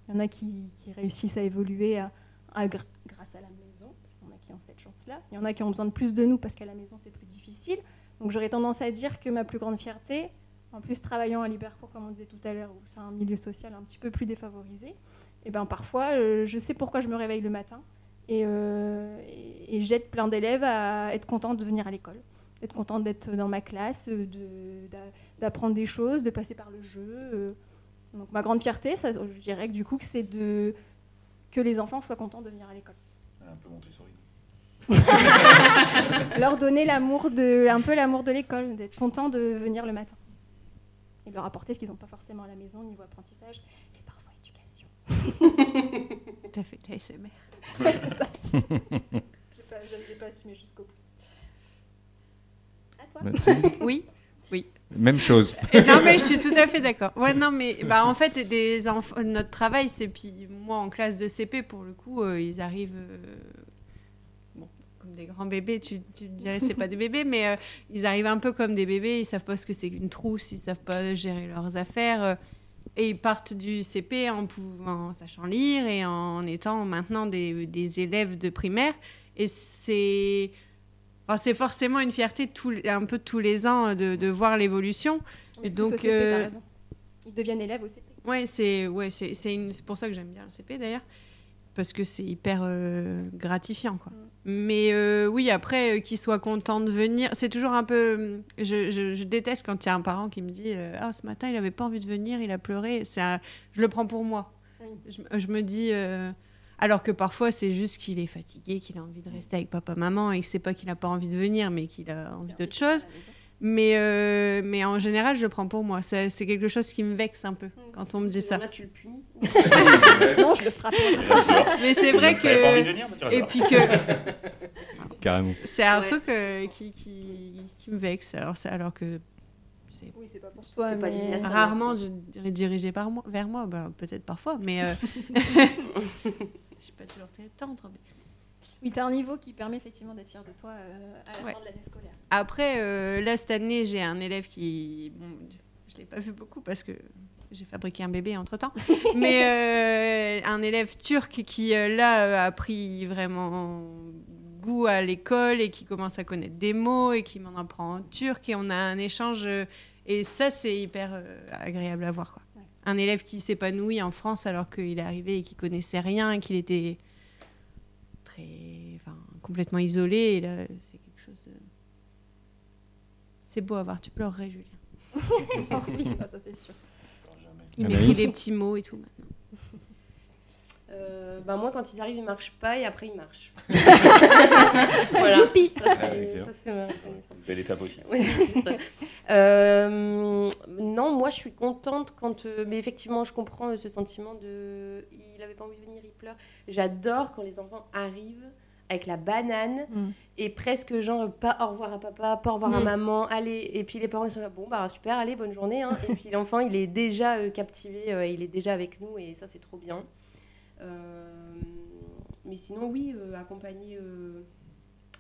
il y en a qui, réussissent à évoluer à- à gr- grâce à la maison. Parce qu'il y en a qui ont cette chance-là. Il y en a qui ont besoin de plus de nous parce qu'à la maison, c'est plus difficile. Donc, j'aurais tendance à dire que ma plus grande fierté, en plus travaillant à Libercourt, comme on disait tout à l'heure, où c'est un milieu social un petit peu plus défavorisé, et ben parfois, euh, je sais pourquoi je me réveille le matin et, euh, et- et j'aide plein d'élèves à être contents de venir à l'école, d'être contents d'être dans ma classe, euh, de- d'a- d'apprendre des choses, de passer par le jeu. euh. Donc ma grande fierté, ça, je dirais que du coup, que c'est de que les enfants soient contents de venir à l'école. Un peu Montessori. Leur donner l'amour de, un peu l'amour de l'école, d'être contents de venir le matin. Et leur apporter ce qu'ils n'ont pas forcément à la maison, niveau apprentissage et parfois éducation. T'as fait ta SMR. Ouais, c'est ça. J'ai pas, j'ai- j'ai pas assumé jusqu'au bout. À toi. Oui. Même chose. Et non, mais je suis tout à fait d'accord. Ouais, non, mais bah, en fait, des enfants, notre travail, c'est puis moi en classe de CP, pour le coup, euh, ils arrivent. euh, comme des grands bébés, tu, tu dirais c'est pas des bébés, mais euh, ils arrivent un peu comme des bébés, ils savent pas ce que c'est qu'une trousse, ils savent pas gérer leurs affaires. euh, et ils partent du CP en, pouvant, en sachant lire et en étant maintenant des, des élèves de primaire. Et c'est. enfin, c'est forcément une fierté un peu tous les ans euh, de, de voir l'évolution. Plus donc, CP, euh, raison. Ils deviennent élèves au CP. Ouais, c'est ouais, c'est une- pour ça que j'aime bien le CP d'ailleurs parce que c'est hyper euh, gratifiant quoi. Mais euh, oui, après euh, qu'ils soient contents de venir, c'est toujours un peu euh, je, je- je déteste quand il y a un parent qui me dit euh, ah ce matin il avait pas envie de venir, il a pleuré, un- je le prends pour moi. Oui. Je, je me dis alors que parfois c'est juste qu'il est fatigué, qu'il a envie de rester avec papa maman et que c'est pas qu'il a pas envie de venir mais qu'il a envie d'autre chose. Mais, euh, mais en général, je le prends pour moi. C'est c'est quelque chose qui me vexe un peu quand on me dit ça. Là, tu le punis. Non, je le frappe. Mais c'est vrai T'avais pas envie de que. venir, mais tu restes Et puis que Carrément. c'est un Ouais. truc euh, qui, qui, qui me vexe. Alors, c'est- alors que c'est Oui, c'est pas pour C'est toi, pas mais- lié à ça. rarement je dirais dirigé par moi, vers moi. Ben, Peut-être parfois, mais. euh, Je suis pas toujours très tendre. mais- Oui, t'as un niveau qui permet effectivement d'être fier de toi euh, à la Ouais. fin de l'année scolaire. Après, euh, là, cette année, j'ai un élève qui. Bon, je ne l'ai pas vu beaucoup parce que j'ai fabriqué un bébé entre temps. Mais euh, un élève turc qui, là, a pris vraiment goût à l'école et qui commence à connaître des mots et qui m'en apprend en turc. Et on a un échange. et ça, c'est hyper agréable à voir. Quoi. Ouais. Un élève qui s'épanouit en France alors qu'il est arrivé et qu'il connaissait rien et qu'il était très, complètement isolé. Et là, c'est quelque chose de. C'est beau à voir. Tu pleurerais, Julien. Oh oui, ça c'est sûr. Il m'écrit des petits mots et tout. maintenant. Euh, bah, moi, quand ils arrivent, ils marchent pas et après, ils marchent. voilà. Youpi. Ça, Ah, c'est reconnaissance. Belle étape aussi. Ça. Euh, non, moi je suis contente quand. euh, mais effectivement, je comprends euh, ce sentiment de. Il avait pas envie de venir, il pleure. J'adore quand les enfants arrivent avec la banane Mm. et presque genre pas au revoir à papa, pas au revoir à Mm. maman, allez. Et puis les parents ils sont là, bon bah super, allez, bonne journée. hein. Et puis l'enfant il est déjà euh, captivé, euh, il est déjà avec nous et ça c'est trop bien. Euh, mais sinon, oui, accompagner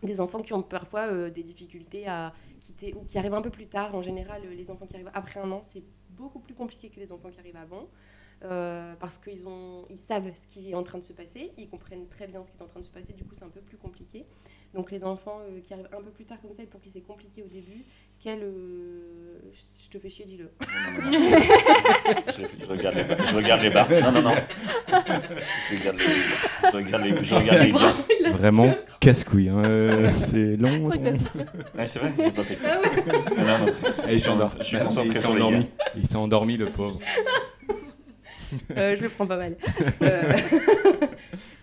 des enfants qui ont parfois des difficultés à quitter ou qui arrivent un peu plus tard. En général, les enfants qui arrivent après un an, c'est beaucoup plus compliqué que les enfants qui arrivent avant. Euh, parce qu'ils ont, ils savent ce qui est en train de se passer, ils comprennent très bien ce qui est en train de se passer, du coup c'est un peu plus compliqué. Donc les enfants euh, qui arrivent un peu plus tard comme ça, et pour qui c'est compliqué au début, quel... euh, je te fais chier, dis-le. Non, non, non. je, je regarde les barres. Je regarde les barres. Non, non, non. Je regarde les, je regarde les, je regarde les biens. Vraiment casse-couille. hein. Euh, C'est long. Ouais, c'est vrai, j'ai pas fait exprès. Ah Non, non, non, c'est- je suis, je suis concentré sur les gars. Il s'est endormi, le pauvre. Euh, je le prends pas mal. Euh,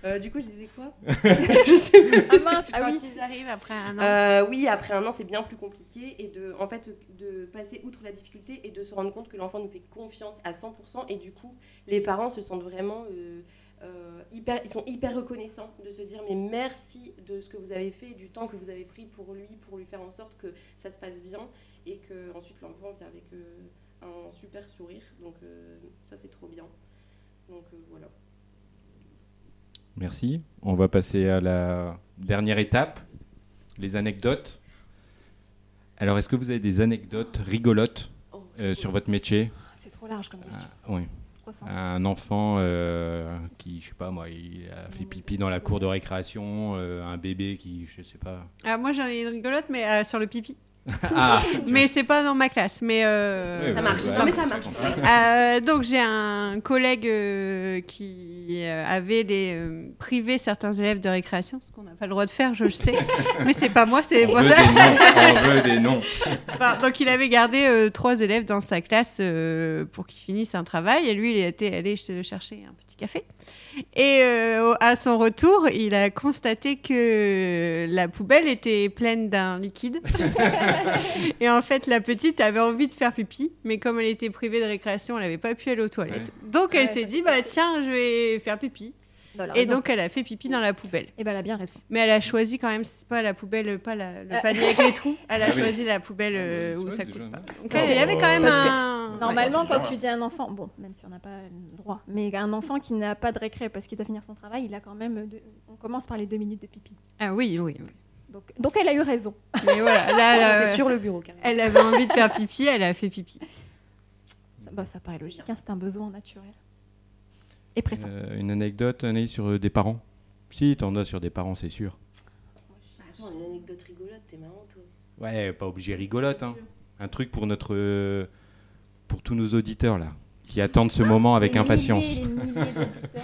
Euh, du coup, je disais quoi Je sais plus. Ah mince, ah Quand oui. ils arrivent après un an. Euh, oui, après un an, c'est bien plus compliqué et de, en fait, de passer outre la difficulté et de se rendre compte que l'enfant nous fait confiance à 100% et du coup, les parents se sentent vraiment euh, euh, hyper, ils sont hyper reconnaissants de se dire mais merci de ce que vous avez fait, du temps que vous avez pris pour lui, pour lui faire en sorte que ça se passe bien et que ensuite l'enfant vient avec euh, un super sourire. Donc euh, ça, c'est trop bien. Donc euh, voilà. Merci. On va passer à la dernière étape, les anecdotes. Alors, est-ce que vous avez des anecdotes rigolotes Oh, euh, sur votre métier? C'est trop large comme question. Ah, oui. Trop simple. Un enfant euh, qui, je sais pas moi, il a fait pipi dans la cour de récréation, euh, un bébé qui, je sais pas. Ah, moi, j'en ai une rigolote, mais euh, sur le pipi. Ah, Mais c'est pas dans ma classe. Mais euh, Ça marche. Non, mais ça. Euh, donc j'ai un collègue euh, qui avait privé certains élèves de récréation, ce qu'on n'a pas le droit de faire, je le sais, mais c'est pas moi, c'est les On veut des noms. On veut des noms. Enfin, donc il avait gardé euh, trois élèves dans sa classe euh, pour qu'ils finissent un travail et lui il était allé chercher un petit café. Et euh, à son retour, il a constaté que la poubelle était pleine d'un liquide. et en fait, la petite avait envie de faire pipi, mais comme elle était privée de récréation, elle n'avait pas pu aller aux toilettes. Donc elle s'est dit, bah tiens, je vais faire pipi. Et donc elle a fait pipi dans la poubelle. Et ben elle a bien raison. Mais elle a choisi quand même, c'est pas la poubelle, pas la- le panier avec les trous. Elle a Ah oui. choisi la poubelle euh, Ah, où ouais, ça déjà, coûte pas. Donc Parce il y avait quand même parce que- un. Normalement, quand tu dis un enfant, bon, même si on n'a pas le droit, mais un enfant qui n'a pas de récré parce qu'il doit finir son travail, il a quand même. deux- On commence par les deux minutes de pipi. Ah oui, oui. oui. Donc, donc elle a eu raison. Mais voilà, là, là, fait sur le bureau carrément. elle avait envie de faire pipi, elle a fait pipi. Ça, bah, ça paraît logique, hein, c'est un besoin naturel. Et pressant. Euh, une anecdote, Anaïs, sur euh, des parents? Si, t'en as sur des parents, c'est sûr. Attends, une anecdote rigolote, t'es marrant toi. Ouais, pas obligé rigolote. Hein. Un truc pour notre, euh, pour tous nos auditeurs là, qui attendent ce moment avec Les impatience. milliers, les milliers d'auditeurs.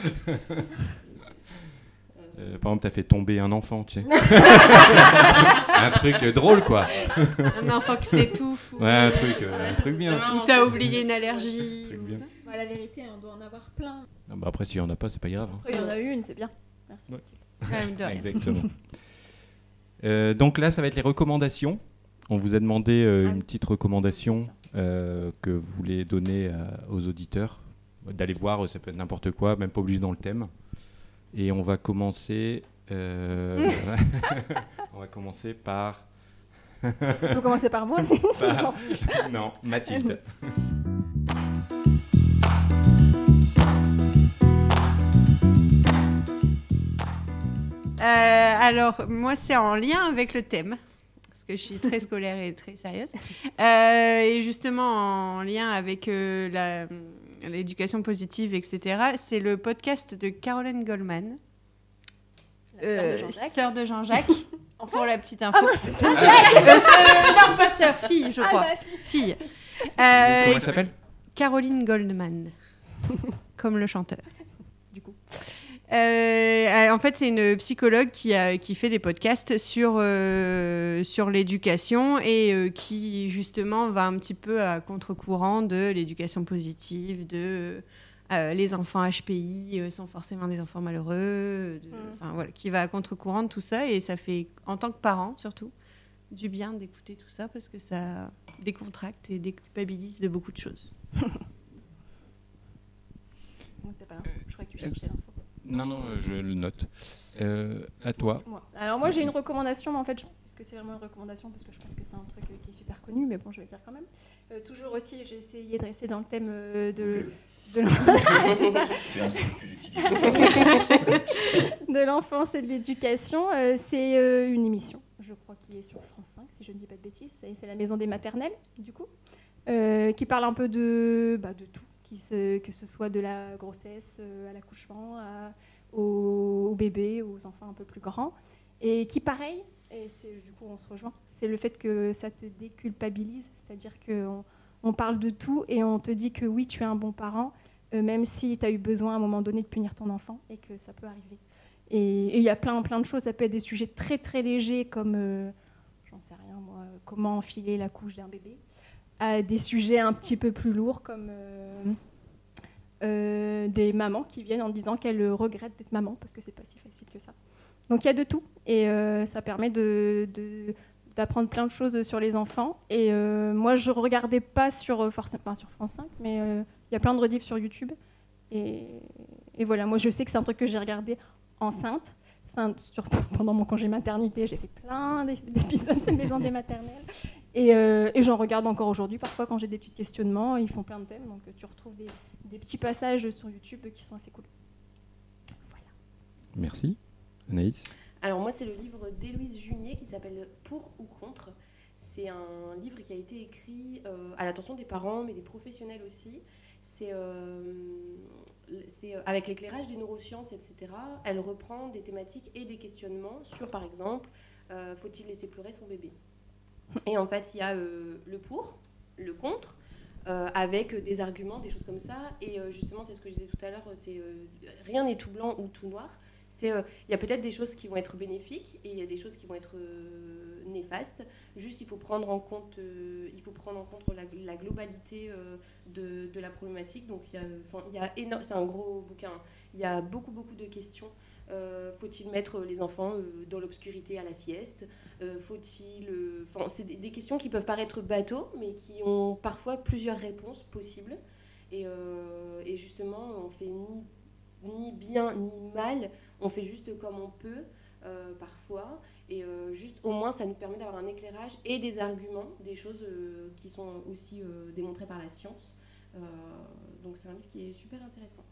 Euh, par exemple, t'as fait tomber un enfant, tu sais. un truc drôle, quoi. Un enfant qui s'étouffe ou, Ouais, un truc, euh, un truc bien. ou t'as oublié une allergie. Un truc ou- bien. Bah, la vérité, on doit en avoir plein. Ah bah après, s'il y en a pas, c'est pas grave. hein. Après, il y en a eu une, c'est bien. Merci. Ouais. Mathilde. Quand même de rien. Exactement. Euh, donc là, ça va être les recommandations. On vous a demandé euh, Ah une petite recommandation euh, que vous voulez donner euh, aux auditeurs. D'aller voir, ça peut être n'importe quoi, même pas obligé dans le thème. Et on va commencer. euh, on va commencer par. On peut commencer par moi, si Bah. non, Mathilde. Alors, moi, c'est en lien avec le thème, parce que je suis très scolaire et très sérieuse. Euh, et justement, en lien avec euh, l'éducation positive, etc., c'est le podcast de Caroline Goldman, sœur de euh, Jean-Jacques. Jean-Jacques, pour la petite info. Ah, mince. Euh, sœur- non, pas sœur, fille, je Ah, crois. Fille. Comment Euh, elle s'appelle? Caroline Goldman, comme le chanteur. Euh, en fait, c'est une psychologue qui, a, qui fait des podcasts sur, euh, sur l'éducation et euh, qui, justement, va un petit peu à contre-courant de l'éducation positive, de les enfants HPI sont forcément des enfants malheureux, de- Mm. voilà, qui va à contre-courant de tout ça. Et ça fait, en tant que parent surtout, du bien d'écouter tout ça parce que ça décontracte et déculpabilise de beaucoup de choses. Je croyais que tu cherchais l'info. Non, non, euh, je le note. Euh, à toi. Moi. Alors moi j'ai une recommandation, mais en fait, je pense que c'est vraiment une recommandation parce que je pense que c'est un truc euh, qui est super connu, mais bon, je vais le dire quand même. Euh, toujours aussi, j'ai essayé de rester dans le thème euh, de, de l'enfance et de l'éducation. Euh, c'est euh, une émission, je crois, qui est sur France 5, si je ne dis pas de bêtises. C'est la maison des maternelles, du coup, euh, qui parle un peu de, bah, de tout, que ce soit de la grossesse euh, à l'accouchement, aux, aux bébés, aux enfants un peu plus grands. Et qui, pareil, et du coup on se rejoint, c'est le fait que ça te déculpabilise, c'est-à-dire qu'on on parle de tout et on te dit que oui, tu es un bon parent, euh, même si tu as eu besoin à un moment donné de punir ton enfant et que ça peut arriver. Et et il y a plein, plein de choses. Ça peut être des sujets très, très légers comme, euh, j'en sais rien moi, comment enfiler la couche d'un bébé, à des sujets un petit peu plus lourds comme euh, euh, des mamans qui viennent en disant qu'elles regrettent d'être maman parce que c'est pas si facile que ça. Donc il y a de tout et euh, ça permet d'apprendre plein de choses sur les enfants. Et moi, je regardais pas sur, France 5, mais il y a plein de rediffs sur YouTube. Et, voilà, moi je sais que c'est un truc que j'ai regardé enceinte. Un- sur- pendant mon congé maternité, j'ai fait plein d'é- d'épisodes de Maison des maternelles. Et, euh, et j'en regarde encore aujourd'hui, parfois quand j'ai des petits questionnements. Ils font plein de thèmes, donc euh, tu retrouves des, des petits passages sur YouTube qui sont assez cool. Voilà. Merci. Anaïs? Alors moi, c'est le livre d'Héloïse Junier qui s'appelle Pour ou contre. C'est un livre qui a été écrit euh, à l'attention des parents, mais des professionnels aussi. C'est euh, c'est, euh, avec l'éclairage des neurosciences, etc. Elle reprend des thématiques et des questionnements sur, par exemple, euh, faut-il laisser pleurer son bébé? Et en fait, il y a euh, le pour, le contre, euh, avec des arguments, des choses comme ça. Et euh, justement, c'est ce que je disais tout à l'heure, c'est rien n'est tout blanc ou tout noir. C'est il y a peut-être des choses qui vont être bénéfiques et il y a des choses qui vont être néfastes. Juste, il faut prendre en compte, il faut prendre en compte la, globalité de, de la problématique. Donc, il y a, y a c'est un gros bouquin. Il y a beaucoup, beaucoup de questions. Euh, faut-il mettre les enfants euh, dans l'obscurité à la sieste? Euh, Faut-il, c'est des, questions qui peuvent paraître bateaux, mais qui ont parfois plusieurs réponses possibles. Et, et justement, on fait ni ni bien ni mal, on fait juste comme on peut parfois, et juste au moins ça nous permet d'avoir un éclairage et des arguments, des choses qui sont aussi démontrées par la science. Donc c'est un livre qui est super intéressant.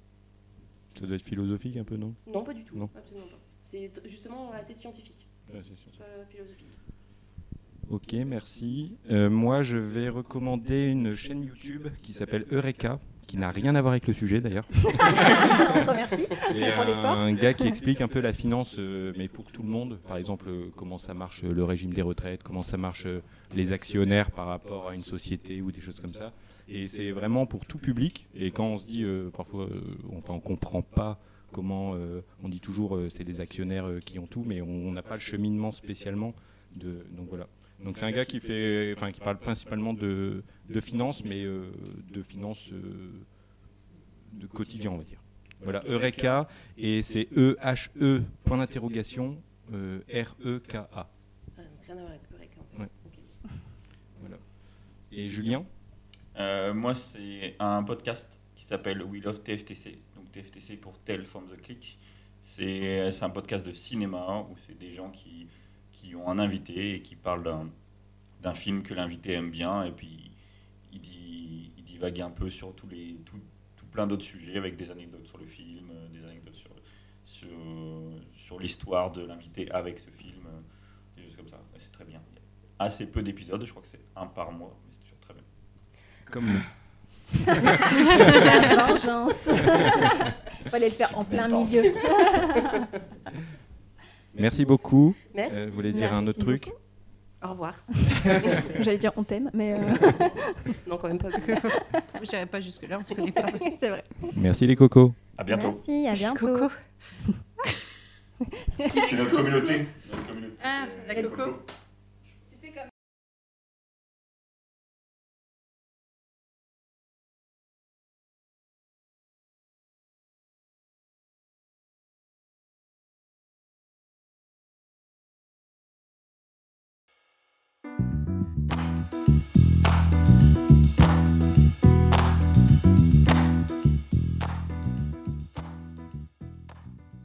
Ça doit être philosophique un peu, non? Non, pas du tout, Non. absolument pas. C'est justement assez scientifique, pas philosophique. Ok, merci. Euh, moi, je vais recommander une chaîne YouTube qui s'appelle Eureka, qui n'a rien à voir avec le sujet d'ailleurs. Merci C'est un gars qui explique un peu la finance, euh, mais pour tout le monde. Par exemple, euh, comment ça marche euh, le régime des retraites, comment ça marche euh, les actionnaires par rapport à une société ou des choses comme ça. Et c'est vraiment pour tout public. Et quand on se dit, euh, parfois, euh, enfin, on comprend pas comment, euh, on dit toujours, c'est les actionnaires qui ont tout, mais on n'a pas le cheminement spécialement. De, donc voilà. Donc c'est un gars qui fait, enfin, qui parle principalement de, de finance, mais euh, de finance euh, de quotidien, on va dire. Voilà, Eureka, et c'est E-H-E, point d'interrogation, euh, R-E-K-A. Rien à voir avec Eureka. en fait. Ouais. Ok. Voilà. Et Julien? Euh, moi, c'est un podcast qui s'appelle We Love TFTC. Donc TFTC pour Tell from the Click. C'est un podcast de cinéma où c'est des gens qui, qui ont un invité et qui parlent d'un film que l'invité aime bien. Et puis, il, dit, il divague un peu sur tous les, tout, tout plein d'autres sujets avec des anecdotes sur le film, euh, des anecdotes sur, sur, sur l'histoire de l'invité avec ce film, euh, des choses comme ça. C'est très bien. Il y a assez peu d'épisodes, je crois que c'est un par mois, mais c'est toujours très bien. Comme nous. La vengeance. Fallait le faire en plein milieu. Merci beaucoup. Merci. Euh, vous voulez dire un Merci autre truc Au revoir. J'allais dire on t'aime, mais euh, Non, quand même pas. J'irai pas jusque-là, on se connaît pas. c'est vrai. Merci les cocos. À bientôt. Merci, à bientôt. Coco. C'est notre communauté. Notre communauté, Ah, la les coco. cocos.